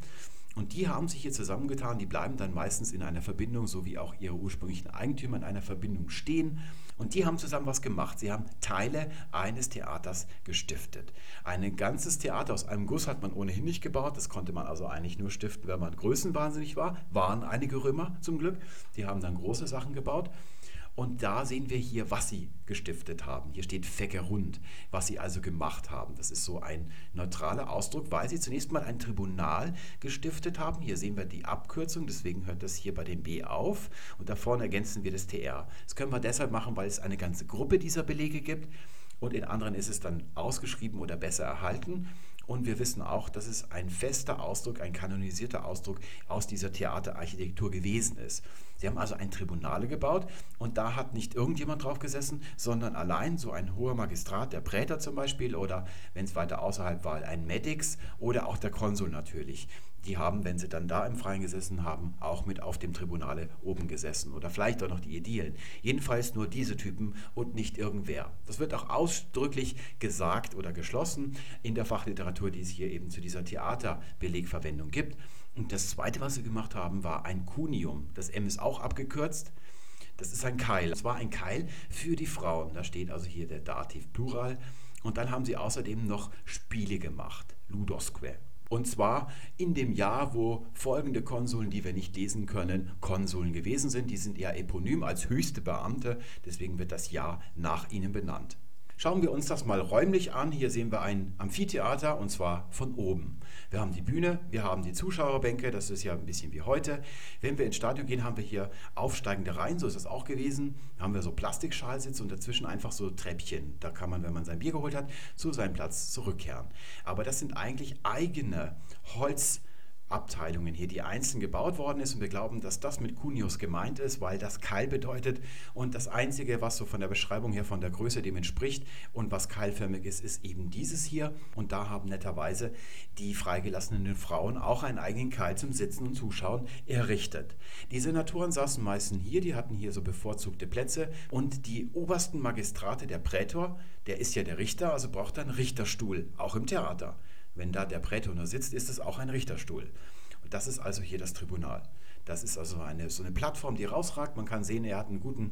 Und die haben sich hier zusammengetan, die bleiben dann meistens in einer Verbindung, so wie auch ihre ursprünglichen Eigentümer in einer Verbindung stehen. Und die haben zusammen was gemacht. Sie haben Teile eines Theaters gestiftet. Ein ganzes Theater aus einem Guss hat man ohnehin nicht gebaut. Das konnte man also eigentlich nur stiften, wenn man größenwahnsinnig war. Waren einige Römer zum Glück. Die haben dann große Sachen gebaut. Und da sehen wir hier, was sie gestiftet haben. Hier steht Feckerund, was sie also gemacht haben. Das ist so ein neutraler Ausdruck, weil sie zunächst mal ein Tribunal gestiftet haben. Hier sehen wir die Abkürzung, deswegen hört das hier bei dem B auf. Und da vorne ergänzen wir das TR. Das können wir deshalb machen, weil es eine ganze Gruppe dieser Belege gibt. Und in anderen ist es dann ausgeschrieben oder besser erhalten. Und wir wissen auch, dass es ein fester Ausdruck, ein kanonisierter Ausdruck aus dieser Theaterarchitektur gewesen ist. Sie haben also ein Tribunale gebaut und da hat nicht irgendjemand drauf gesessen, sondern allein so ein hoher Magistrat, der Prätor zum Beispiel oder wenn es weiter außerhalb war, ein Medix oder auch der Konsul natürlich. Die haben, wenn sie dann da im Freien gesessen haben, auch mit auf dem Tribunale oben gesessen oder vielleicht auch noch die Edilen. Jedenfalls nur diese Typen und nicht irgendwer. Das wird auch ausdrücklich gesagt oder geschlossen in der Fachliteratur, die es hier eben zu dieser Theaterbelegverwendung gibt. Und das Zweite, was sie gemacht haben, war ein Kunium. Das M ist auch abgekürzt. Das ist ein Keil. Das war ein Keil für die Frauen. Da steht also hier der Dativ Plural. Und dann haben sie außerdem noch Spiele gemacht. Ludosque. Und zwar in dem Jahr, wo folgende Konsuln, die wir nicht lesen können, Konsuln gewesen sind. Die sind eher eponym als höchste Beamte. Deswegen wird das Jahr nach ihnen benannt. Schauen wir uns das mal räumlich an. Hier sehen wir ein Amphitheater und zwar von oben. Wir haben die Bühne, wir haben die Zuschauerbänke, das ist ja ein bisschen wie heute. Wenn wir ins Stadion gehen, haben wir hier aufsteigende Reihen, so ist das auch gewesen. Da haben wir so Plastikschalsitze und dazwischen einfach so Treppchen. Da kann man, wenn man sein Bier geholt hat, zu seinem Platz zurückkehren. Aber das sind eigentlich eigene Holz- Abteilungen hier, die einzeln gebaut worden ist. Und wir glauben, dass das mit Cunius gemeint ist, weil das Keil bedeutet. Und das Einzige, was so von der Beschreibung her von der Größe dem entspricht und was keilförmig ist, ist eben dieses hier. Und da haben netterweise die freigelassenen Frauen auch einen eigenen Keil zum Sitzen und Zuschauen errichtet. Die Senatoren saßen meistens hier, die hatten hier so bevorzugte Plätze. Und die obersten Magistrate, der Prätor, der ist ja der Richter, also braucht er einen Richterstuhl, auch im Theater. Wenn da der Prätor nur sitzt, ist es auch ein Richterstuhl. Und das ist also hier das Tribunal. Das ist also eine, so eine Plattform, die rausragt. Man kann sehen, er hat einen guten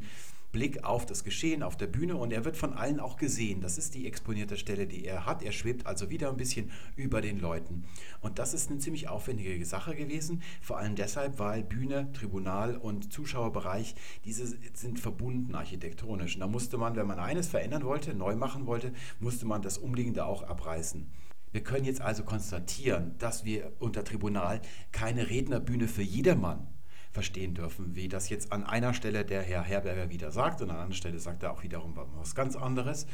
Blick auf das Geschehen auf der Bühne und er wird von allen auch gesehen. Das ist die exponierte Stelle, die er hat. Er schwebt also wieder ein bisschen über den Leuten. Und das ist eine ziemlich aufwendige Sache gewesen, vor allem deshalb, weil Bühne, Tribunal und Zuschauerbereich, diese sind verbunden architektonisch. Und da musste man, wenn man eines verändern wollte, neu machen wollte, musste man das Umliegende auch abreißen. Wir können jetzt also konstatieren, dass wir unter Tribunal keine Rednerbühne für jedermann verstehen dürfen, wie das jetzt an einer Stelle der Herr Herberger wieder sagt und an einer anderen Stelle sagt er auch wiederum was ganz anderes,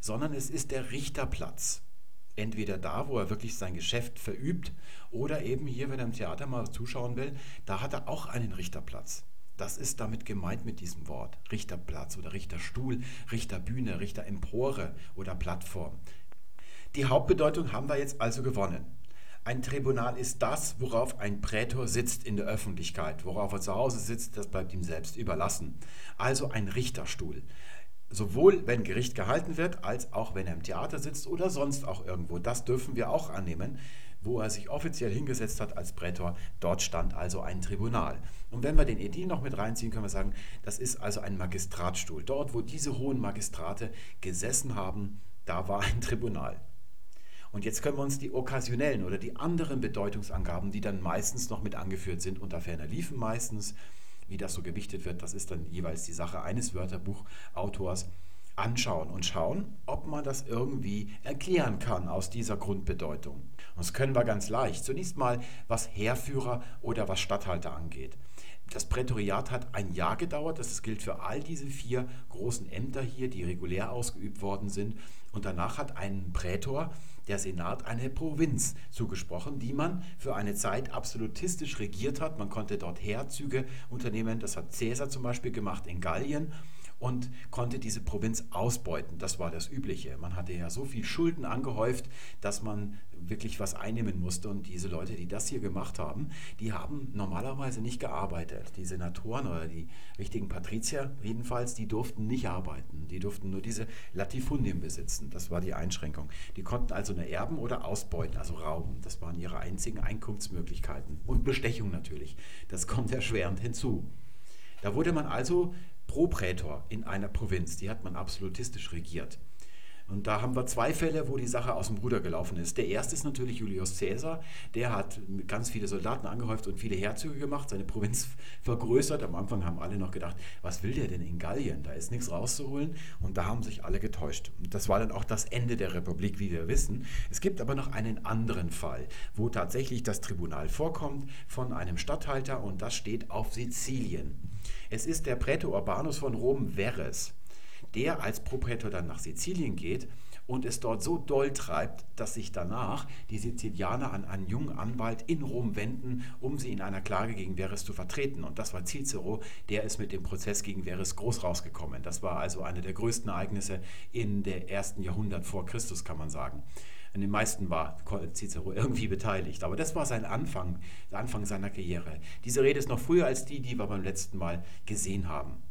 sondern es ist der Richterplatz. Entweder da, wo er wirklich sein Geschäft verübt, oder eben hier, wenn er im Theater mal zuschauen will, da hat er auch einen Richterplatz. Das ist damit gemeint mit diesem Wort. Richterplatz oder Richterstuhl, Richterbühne, Richterempore oder Plattform. Die Hauptbedeutung haben wir jetzt also gewonnen. Ein Tribunal ist das, worauf ein Prätor sitzt in der Öffentlichkeit. Worauf er zu Hause sitzt, das bleibt ihm selbst überlassen. Also ein Richterstuhl. Sowohl wenn Gericht gehalten wird, als auch wenn er im Theater sitzt oder sonst auch irgendwo. Das dürfen wir auch annehmen. Wo er sich offiziell hingesetzt hat als Prätor, dort stand also ein Tribunal. Und wenn wir den Edil noch mit reinziehen, können wir sagen, das ist also ein Magistratstuhl. Dort, wo diese hohen Magistrate gesessen haben, da war ein Tribunal. Und jetzt können wir uns die okkasionellen oder die anderen Bedeutungsangaben, die dann meistens noch mit angeführt sind, unter ferner liefen meistens, wie das so gewichtet wird, das ist dann jeweils die Sache eines Wörterbuchautors, anschauen und schauen, ob man das irgendwie erklären kann aus dieser Grundbedeutung. Und das können wir ganz leicht. Zunächst mal, was Heerführer oder was Statthalter angeht. Das Prätoriat hat ein Jahr gedauert. Das gilt für all diese vier großen Ämter hier, die regulär ausgeübt worden sind. Und danach hat ein Prätor der Senat eine Provinz zugesprochen, die man für eine Zeit absolutistisch regiert hat. Man konnte dort Heerzüge unternehmen. Das hat Caesar zum Beispiel gemacht in Gallien. Und konnte diese Provinz ausbeuten. Das war das Übliche. Man hatte ja so viel Schulden angehäuft, dass man wirklich was einnehmen musste. Und diese Leute, die das hier gemacht haben, die haben normalerweise nicht gearbeitet. Die Senatoren oder die richtigen Patrizier jedenfalls, die durften nicht arbeiten. Die durften nur diese Latifundien besitzen. Das war die Einschränkung. Die konnten also nur erben oder ausbeuten, also rauben. Das waren ihre einzigen Einkunftsmöglichkeiten. Und Bestechung natürlich. Das kommt erschwerend hinzu. Da wurde man also Proprätor in einer Provinz. Die hat man absolutistisch regiert. Und da haben wir zwei Fälle, wo die Sache aus dem Ruder gelaufen ist. Der erste ist natürlich Julius Caesar. Der hat ganz viele Soldaten angehäuft und viele Herzöge gemacht, seine Provinz vergrößert. Am Anfang haben alle noch gedacht, was will der denn in Gallien? Da ist nichts rauszuholen. Und da haben sich alle getäuscht. Und das war dann auch das Ende der Republik, wie wir wissen. Es gibt aber noch einen anderen Fall, wo tatsächlich das Tribunal vorkommt von einem Statthalter und das steht auf Sizilien. Es ist der Prätor Urbanus von Rom Verres der als Proprätor dann nach Sizilien geht und es dort so doll treibt, dass sich danach die Sizilianer an einen jungen Anwalt in Rom wenden, um sie in einer Klage gegen Verres zu vertreten. Und das war Cicero, der ist mit dem Prozess gegen Verres groß rausgekommen. Das war also eine der größten Ereignisse in der ersten Jahrhundert vor Christus, kann man sagen. An den meisten war Cicero irgendwie beteiligt. Aber das war sein Anfang, der Anfang seiner Karriere. Diese Rede ist noch früher als die, die wir beim letzten Mal gesehen haben.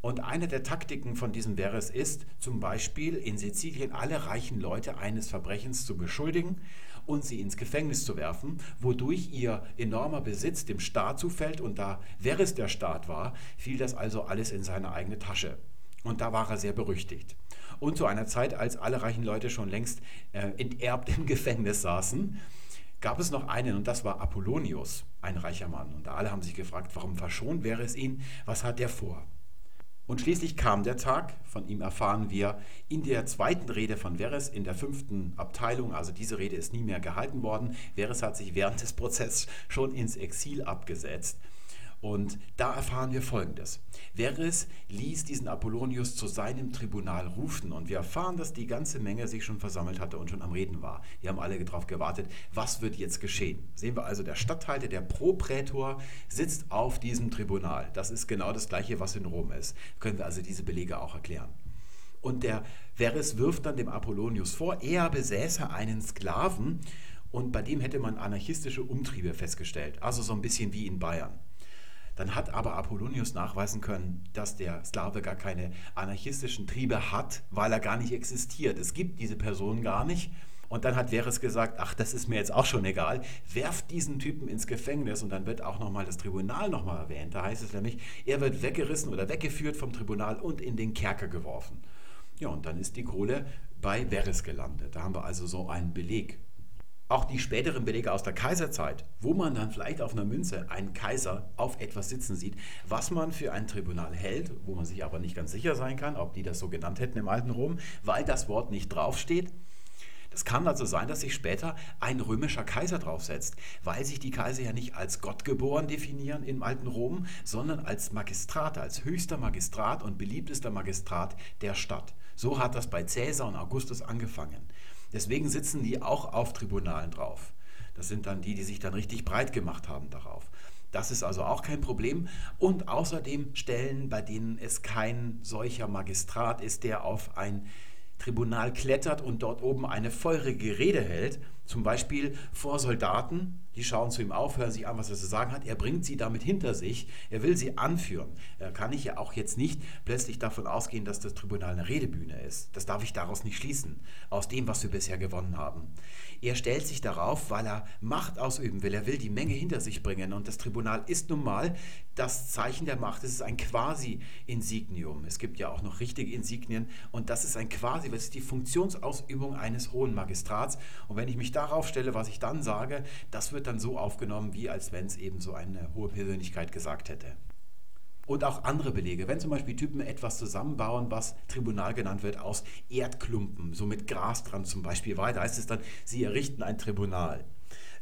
Und eine der Taktiken von diesem Verres ist zum Beispiel in Sizilien alle reichen Leute eines Verbrechens zu beschuldigen und sie ins Gefängnis zu werfen, wodurch ihr enormer Besitz dem Staat zufällt. Und da Verres der Staat war, fiel das also alles in seine eigene Tasche. Und da war er sehr berüchtigt. Und zu einer Zeit, als alle reichen Leute schon längst äh, enterbt im Gefängnis saßen, gab es noch einen und das war Apollonius, ein reicher Mann. Und alle haben sich gefragt, warum verschont wäre es ihn, was hat er vor? Und schließlich kam der Tag, von ihm erfahren wir in der zweiten Rede von Verres in der fünften Abteilung, also diese Rede ist nie mehr gehalten worden. Verres hat sich während des Prozesses schon ins Exil abgesetzt. Und da erfahren wir Folgendes. Verres ließ diesen Apollonius zu seinem Tribunal rufen und wir erfahren, dass die ganze Menge sich schon versammelt hatte und schon am Reden war. Die haben alle darauf gewartet, was wird jetzt geschehen. Sehen wir also, der Statthalter, der Proprätor, sitzt auf diesem Tribunal. Das ist genau das gleiche, was in Rom ist. Können wir also diese Belege auch erklären. Und der Verres wirft dann dem Apollonius vor, er besäße einen Sklaven und bei dem hätte man anarchistische Umtriebe festgestellt. Also so ein bisschen wie in Bayern. Dann hat aber Apollonius nachweisen können, dass der Sklave gar keine anarchistischen Triebe hat, weil er gar nicht existiert. Es gibt diese Person gar nicht. Und dann hat Verres gesagt, ach, das ist mir jetzt auch schon egal, werft diesen Typen ins Gefängnis und dann wird auch nochmal das Tribunal nochmal erwähnt. Da heißt es nämlich, er wird weggerissen oder weggeführt vom Tribunal und in den Kerker geworfen. Ja, und dann ist die Kohle bei Verres gelandet. Da haben wir also so einen Beleg auch die späteren Belege aus der Kaiserzeit, wo man dann vielleicht auf einer Münze einen Kaiser auf etwas sitzen sieht, was man für ein Tribunal hält, wo man sich aber nicht ganz sicher sein kann, ob die das so genannt hätten im alten Rom, weil das Wort nicht draufsteht. Es kann also sein, dass sich später ein römischer Kaiser draufsetzt, weil sich die Kaiser ja nicht als Gottgeboren definieren im alten Rom, sondern als Magistrat, als höchster Magistrat und beliebtester Magistrat der Stadt. So hat das bei Caesar und Augustus angefangen. Deswegen sitzen die auch auf Tribunalen drauf. Das sind dann die, die sich dann richtig breit gemacht haben darauf. Das ist also auch kein Problem. Und außerdem Stellen, bei denen es kein solcher Magistrat ist, der auf ein Tribunal klettert und dort oben eine feurige Rede hält, zum Beispiel vor Soldaten, die schauen zu ihm auf, hören sich an, was er zu sagen hat. Er bringt sie damit hinter sich. Er will sie anführen. Er kann ich ja auch jetzt nicht plötzlich davon ausgehen, dass das Tribunal eine Redebühne ist. Das darf ich daraus nicht schließen, aus dem, was wir bisher gewonnen haben. Er stellt sich darauf, weil er Macht ausüben will. Er will die Menge hinter sich bringen. Und das Tribunal ist nun mal das Zeichen der Macht. Es ist ein Quasi-Insignium. Es gibt ja auch noch richtige Insignien. Und das ist ein Quasi, das ist die Funktionsausübung eines hohen Magistrats. Und wenn ich mich darauf stelle, was ich dann sage, das wird dann so aufgenommen, wie als wenn es eben so eine hohe Persönlichkeit gesagt hätte und auch andere Belege. Wenn zum Beispiel Typen etwas zusammenbauen, was Tribunal genannt wird, aus Erdklumpen, so mit Gras dran zum Beispiel weiter, heißt es dann, sie errichten ein Tribunal.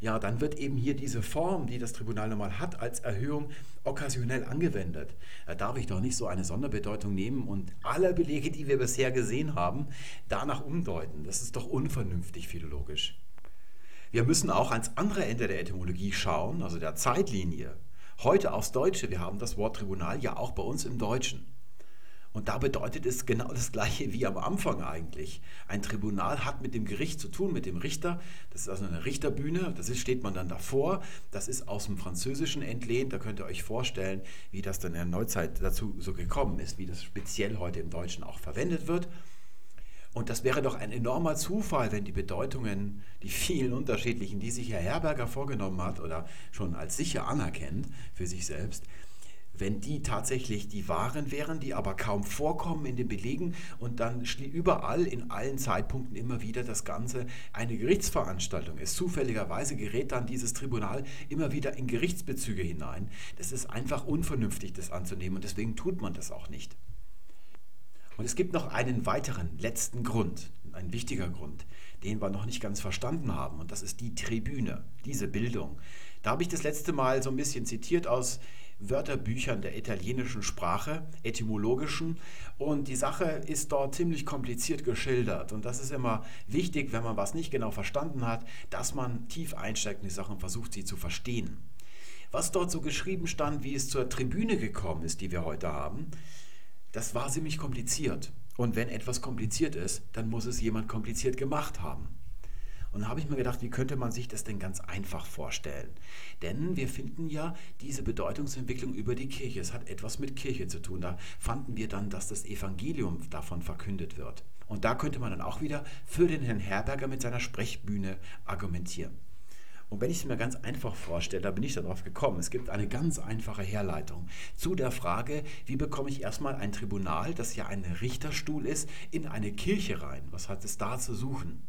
Ja, dann wird eben hier diese Form, die das Tribunal normal hat, als Erhöhung okkasionell angewendet. Da darf ich doch nicht so eine Sonderbedeutung nehmen und alle Belege, die wir bisher gesehen haben, danach umdeuten. Das ist doch unvernünftig philologisch. Wir müssen auch ans andere Ende der Etymologie schauen, also der Zeitlinie. Heute aufs Deutsche, wir haben das Wort Tribunal ja auch bei uns im Deutschen. Und da bedeutet es genau das Gleiche wie am Anfang eigentlich. Ein Tribunal hat mit dem Gericht zu tun, mit dem Richter. Das ist also eine Richterbühne, das ist, steht man dann davor. Das ist aus dem Französischen entlehnt. Da könnt ihr euch vorstellen, wie das dann in der Neuzeit dazu so gekommen ist, wie das speziell heute im Deutschen auch verwendet wird. Und das wäre doch ein enormer Zufall, wenn die Bedeutungen, die vielen unterschiedlichen, die sich Herr Herberger vorgenommen hat oder schon als sicher anerkennt für sich selbst, wenn die tatsächlich die wahren wären, die aber kaum vorkommen in den Belegen und dann überall in allen Zeitpunkten immer wieder das Ganze eine Gerichtsveranstaltung ist. Zufälligerweise gerät dann dieses Tribunal immer wieder in Gerichtsbezüge hinein. Das ist einfach unvernünftig, das anzunehmen und deswegen tut man das auch nicht. Und es gibt noch einen weiteren, letzten Grund, ein wichtiger Grund, den wir noch nicht ganz verstanden haben und das ist die Tribüne, diese Bildung. Da habe ich das letzte Mal so ein bisschen zitiert aus Wörterbüchern der italienischen Sprache, etymologischen. Und die Sache ist dort ziemlich kompliziert geschildert. Und das ist immer wichtig, wenn man was nicht genau verstanden hat, dass man tief einsteigt in die Sache und versucht, sie zu verstehen. Was dort so geschrieben stand, wie es zur Tribüne gekommen ist, die wir heute haben, das war ziemlich kompliziert. Und wenn etwas kompliziert ist, dann muss es jemand kompliziert gemacht haben. Und da habe ich mir gedacht, wie könnte man sich das denn ganz einfach vorstellen? Denn wir finden ja diese Bedeutungsentwicklung über die Kirche. Es hat etwas mit Kirche zu tun. Da fanden wir dann, dass das Evangelium davon verkündet wird. Und da könnte man dann auch wieder für den Herrn Herberger mit seiner Sprechbühne argumentieren. Und wenn ich es mir ganz einfach vorstelle, da bin ich darauf gekommen, es gibt eine ganz einfache Herleitung zu der Frage, wie bekomme ich erstmal ein Tribunal, das ja ein Richterstuhl ist, in eine Kirche rein? Was hat es da zu suchen?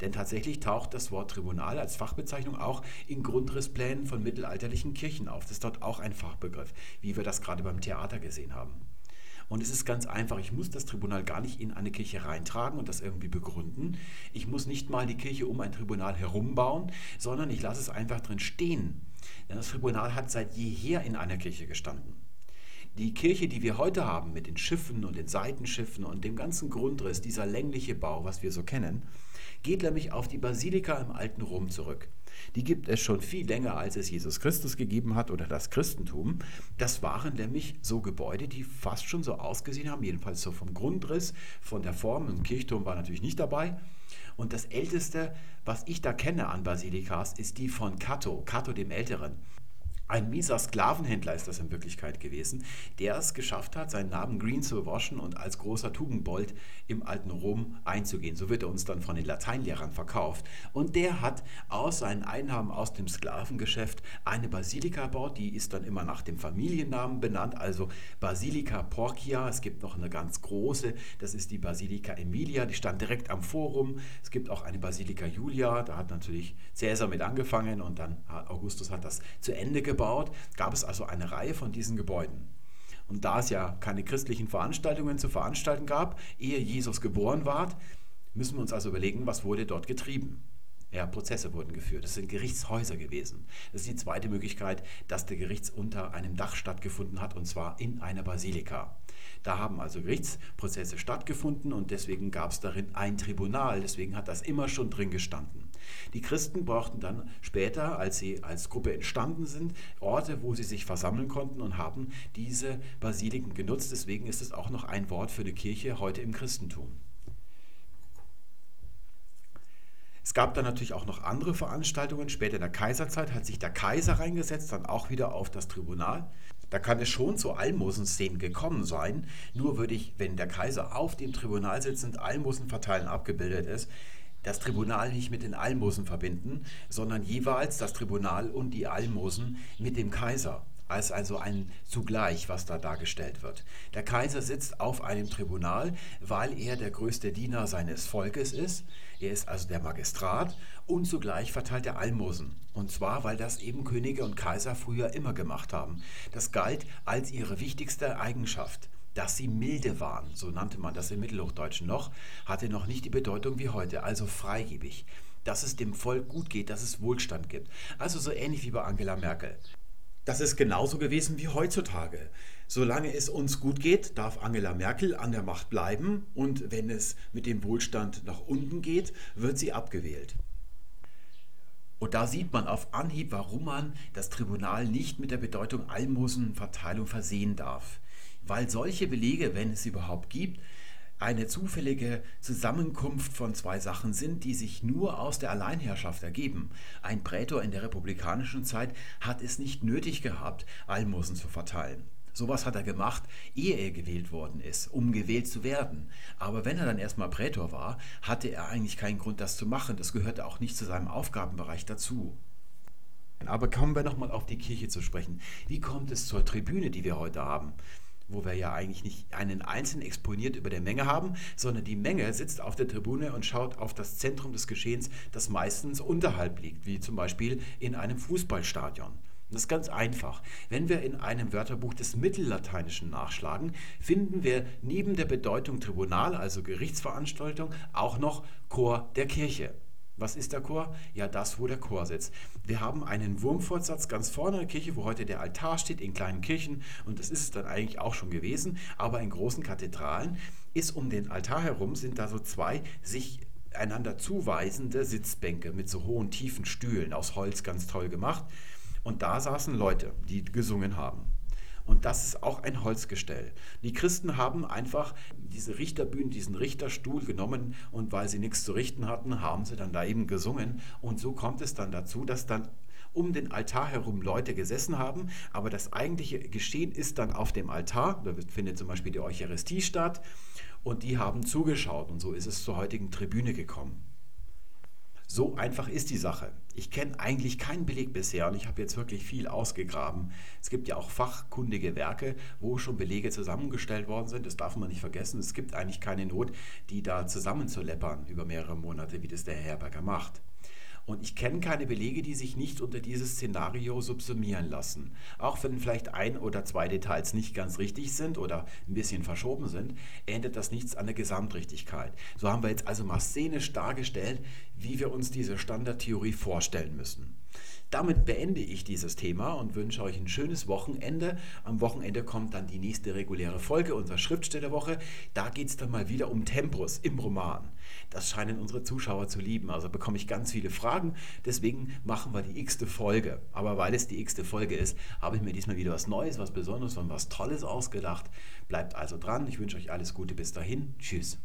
Denn tatsächlich taucht das Wort Tribunal als Fachbezeichnung auch in Grundrissplänen von mittelalterlichen Kirchen auf. Das ist dort auch ein Fachbegriff, wie wir das gerade beim Theater gesehen haben. Und es ist ganz einfach, ich muss das Tribunal gar nicht in eine Kirche reintragen und das irgendwie begründen. Ich muss nicht mal die Kirche um ein Tribunal herumbauen, sondern ich lasse es einfach drin stehen. Denn das Tribunal hat seit jeher in einer Kirche gestanden. Die Kirche, die wir heute haben, mit den Schiffen und den Seitenschiffen und dem ganzen Grundriss, dieser längliche Bau, was wir so kennen, geht nämlich auf die Basilika im alten Rom zurück. Die gibt es schon viel länger, als es Jesus Christus gegeben hat oder das Christentum. Das waren nämlich so Gebäude, die fast schon so ausgesehen haben, jedenfalls so vom Grundriss, von der Form. Ein Kirchturm war natürlich nicht dabei. Und das älteste, was ich da kenne an Basilikas, ist die von Cato, Cato dem Älteren. Ein mieser Sklavenhändler ist das in Wirklichkeit gewesen, der es geschafft hat, seinen Namen Green zu waschen und als großer Tugendbold im alten Rom einzugehen. So wird er uns dann von den Lateinlehrern verkauft. Und der hat aus seinen Einnahmen aus dem Sklavengeschäft eine Basilika gebaut, die ist dann immer nach dem Familiennamen benannt, also Basilica Porcia. Es gibt noch eine ganz große, das ist die Basilica Emilia, die stand direkt am Forum. Es gibt auch eine Basilica Julia, da hat natürlich Caesar mit angefangen und dann Augustus hat das zu Ende gebracht gebaut, gab es also eine Reihe von diesen Gebäuden. Und da es ja keine christlichen Veranstaltungen zu veranstalten gab, ehe Jesus geboren ward, müssen wir uns also überlegen, was wurde dort getrieben. Ja, Prozesse wurden geführt. Es sind Gerichtshäuser gewesen. Das ist die zweite Möglichkeit, dass der Gerichts unter einem Dach stattgefunden hat, und zwar in einer Basilika. Da haben also Gerichtsprozesse stattgefunden und deswegen gab es darin ein Tribunal. Deswegen hat das immer schon drin gestanden. Die Christen brauchten dann später, als sie als Gruppe entstanden sind, Orte, wo sie sich versammeln konnten und haben diese Basiliken genutzt. Deswegen ist es auch noch ein Wort für eine Kirche heute im Christentum. Es gab dann natürlich auch noch andere Veranstaltungen. Später in der Kaiserzeit hat sich der Kaiser reingesetzt, dann auch wieder auf das Tribunal. Da kann es schon zu Almosenszenen gekommen sein. Nur würde ich, wenn der Kaiser auf dem Tribunal sitzend Almosen verteilen abgebildet ist, das Tribunal nicht mit den Almosen verbinden, sondern jeweils das Tribunal und die Almosen mit dem Kaiser als also ein zugleich, was da dargestellt wird. Der Kaiser sitzt auf einem Tribunal, weil er der größte Diener seines Volkes ist. Er ist also der Magistrat und zugleich verteilt er Almosen. Und zwar, weil das eben Könige und Kaiser früher immer gemacht haben. Das galt als ihre wichtigste Eigenschaft dass sie milde waren, so nannte man das im Mittelhochdeutschen noch, hatte noch nicht die Bedeutung wie heute, also freigebig, dass es dem Volk gut geht, dass es Wohlstand gibt. Also so ähnlich wie bei Angela Merkel. Das ist genauso gewesen wie heutzutage. Solange es uns gut geht, darf Angela Merkel an der Macht bleiben und wenn es mit dem Wohlstand nach unten geht, wird sie abgewählt. Und da sieht man auf Anhieb, warum man das Tribunal nicht mit der Bedeutung Almosenverteilung versehen darf. Weil solche Belege, wenn es überhaupt gibt, eine zufällige Zusammenkunft von zwei Sachen sind, die sich nur aus der Alleinherrschaft ergeben. Ein Prätor in der republikanischen Zeit hat es nicht nötig gehabt, Almosen zu verteilen. Sowas hat er gemacht, ehe er gewählt worden ist, um gewählt zu werden. Aber wenn er dann erstmal Prätor war, hatte er eigentlich keinen Grund, das zu machen. Das gehörte auch nicht zu seinem Aufgabenbereich dazu. Aber kommen wir nochmal auf die Kirche zu sprechen. Wie kommt es zur Tribüne, die wir heute haben? Wo wir ja eigentlich nicht einen Einzelnen exponiert über der Menge haben, sondern die Menge sitzt auf der Tribüne und schaut auf das Zentrum des Geschehens, das meistens unterhalb liegt, wie zum Beispiel in einem Fußballstadion. Das ist ganz einfach. Wenn wir in einem Wörterbuch des Mittellateinischen nachschlagen, finden wir neben der Bedeutung Tribunal, also Gerichtsveranstaltung, auch noch Chor der Kirche. Was ist der Chor? Ja, das, wo der Chor sitzt. Wir haben einen Wurmfortsatz ganz vorne in der Kirche, wo heute der Altar steht, in kleinen Kirchen. Und das ist es dann eigentlich auch schon gewesen. Aber in großen Kathedralen ist um den Altar herum, sind da so zwei sich einander zuweisende Sitzbänke mit so hohen, tiefen Stühlen aus Holz, ganz toll gemacht. Und da saßen Leute, die gesungen haben. Und das ist auch ein Holzgestell. Die Christen haben einfach diese Richterbühne, diesen Richterstuhl genommen und weil sie nichts zu richten hatten, haben sie dann da eben gesungen. Und so kommt es dann dazu, dass dann um den Altar herum Leute gesessen haben, aber das eigentliche Geschehen ist dann auf dem Altar. Da findet zum Beispiel die Eucharistie statt und die haben zugeschaut und so ist es zur heutigen Tribüne gekommen. So einfach ist die Sache. Ich kenne eigentlich keinen Beleg bisher und ich habe jetzt wirklich viel ausgegraben. Es gibt ja auch fachkundige Werke, wo schon Belege zusammengestellt worden sind. Das darf man nicht vergessen. Es gibt eigentlich keine Not, die da zusammenzuleppern über mehrere Monate, wie das der Herberger macht. Und ich kenne keine Belege, die sich nicht unter dieses Szenario subsumieren lassen. Auch wenn vielleicht ein oder zwei Details nicht ganz richtig sind oder ein bisschen verschoben sind, ändert das nichts an der Gesamtrichtigkeit. So haben wir jetzt also mal szenisch dargestellt, wie wir uns diese Standardtheorie vorstellen müssen. Damit beende ich dieses Thema und wünsche euch ein schönes Wochenende. Am Wochenende kommt dann die nächste reguläre Folge unserer Schriftstellerwoche. Da geht es dann mal wieder um Tempus im Roman. Das scheinen unsere Zuschauer zu lieben. Also bekomme ich ganz viele Fragen. Deswegen machen wir die x-te Folge. Aber weil es die x-te Folge ist, habe ich mir diesmal wieder was Neues, was Besonderes und was Tolles ausgedacht. Bleibt also dran. Ich wünsche euch alles Gute bis dahin. Tschüss.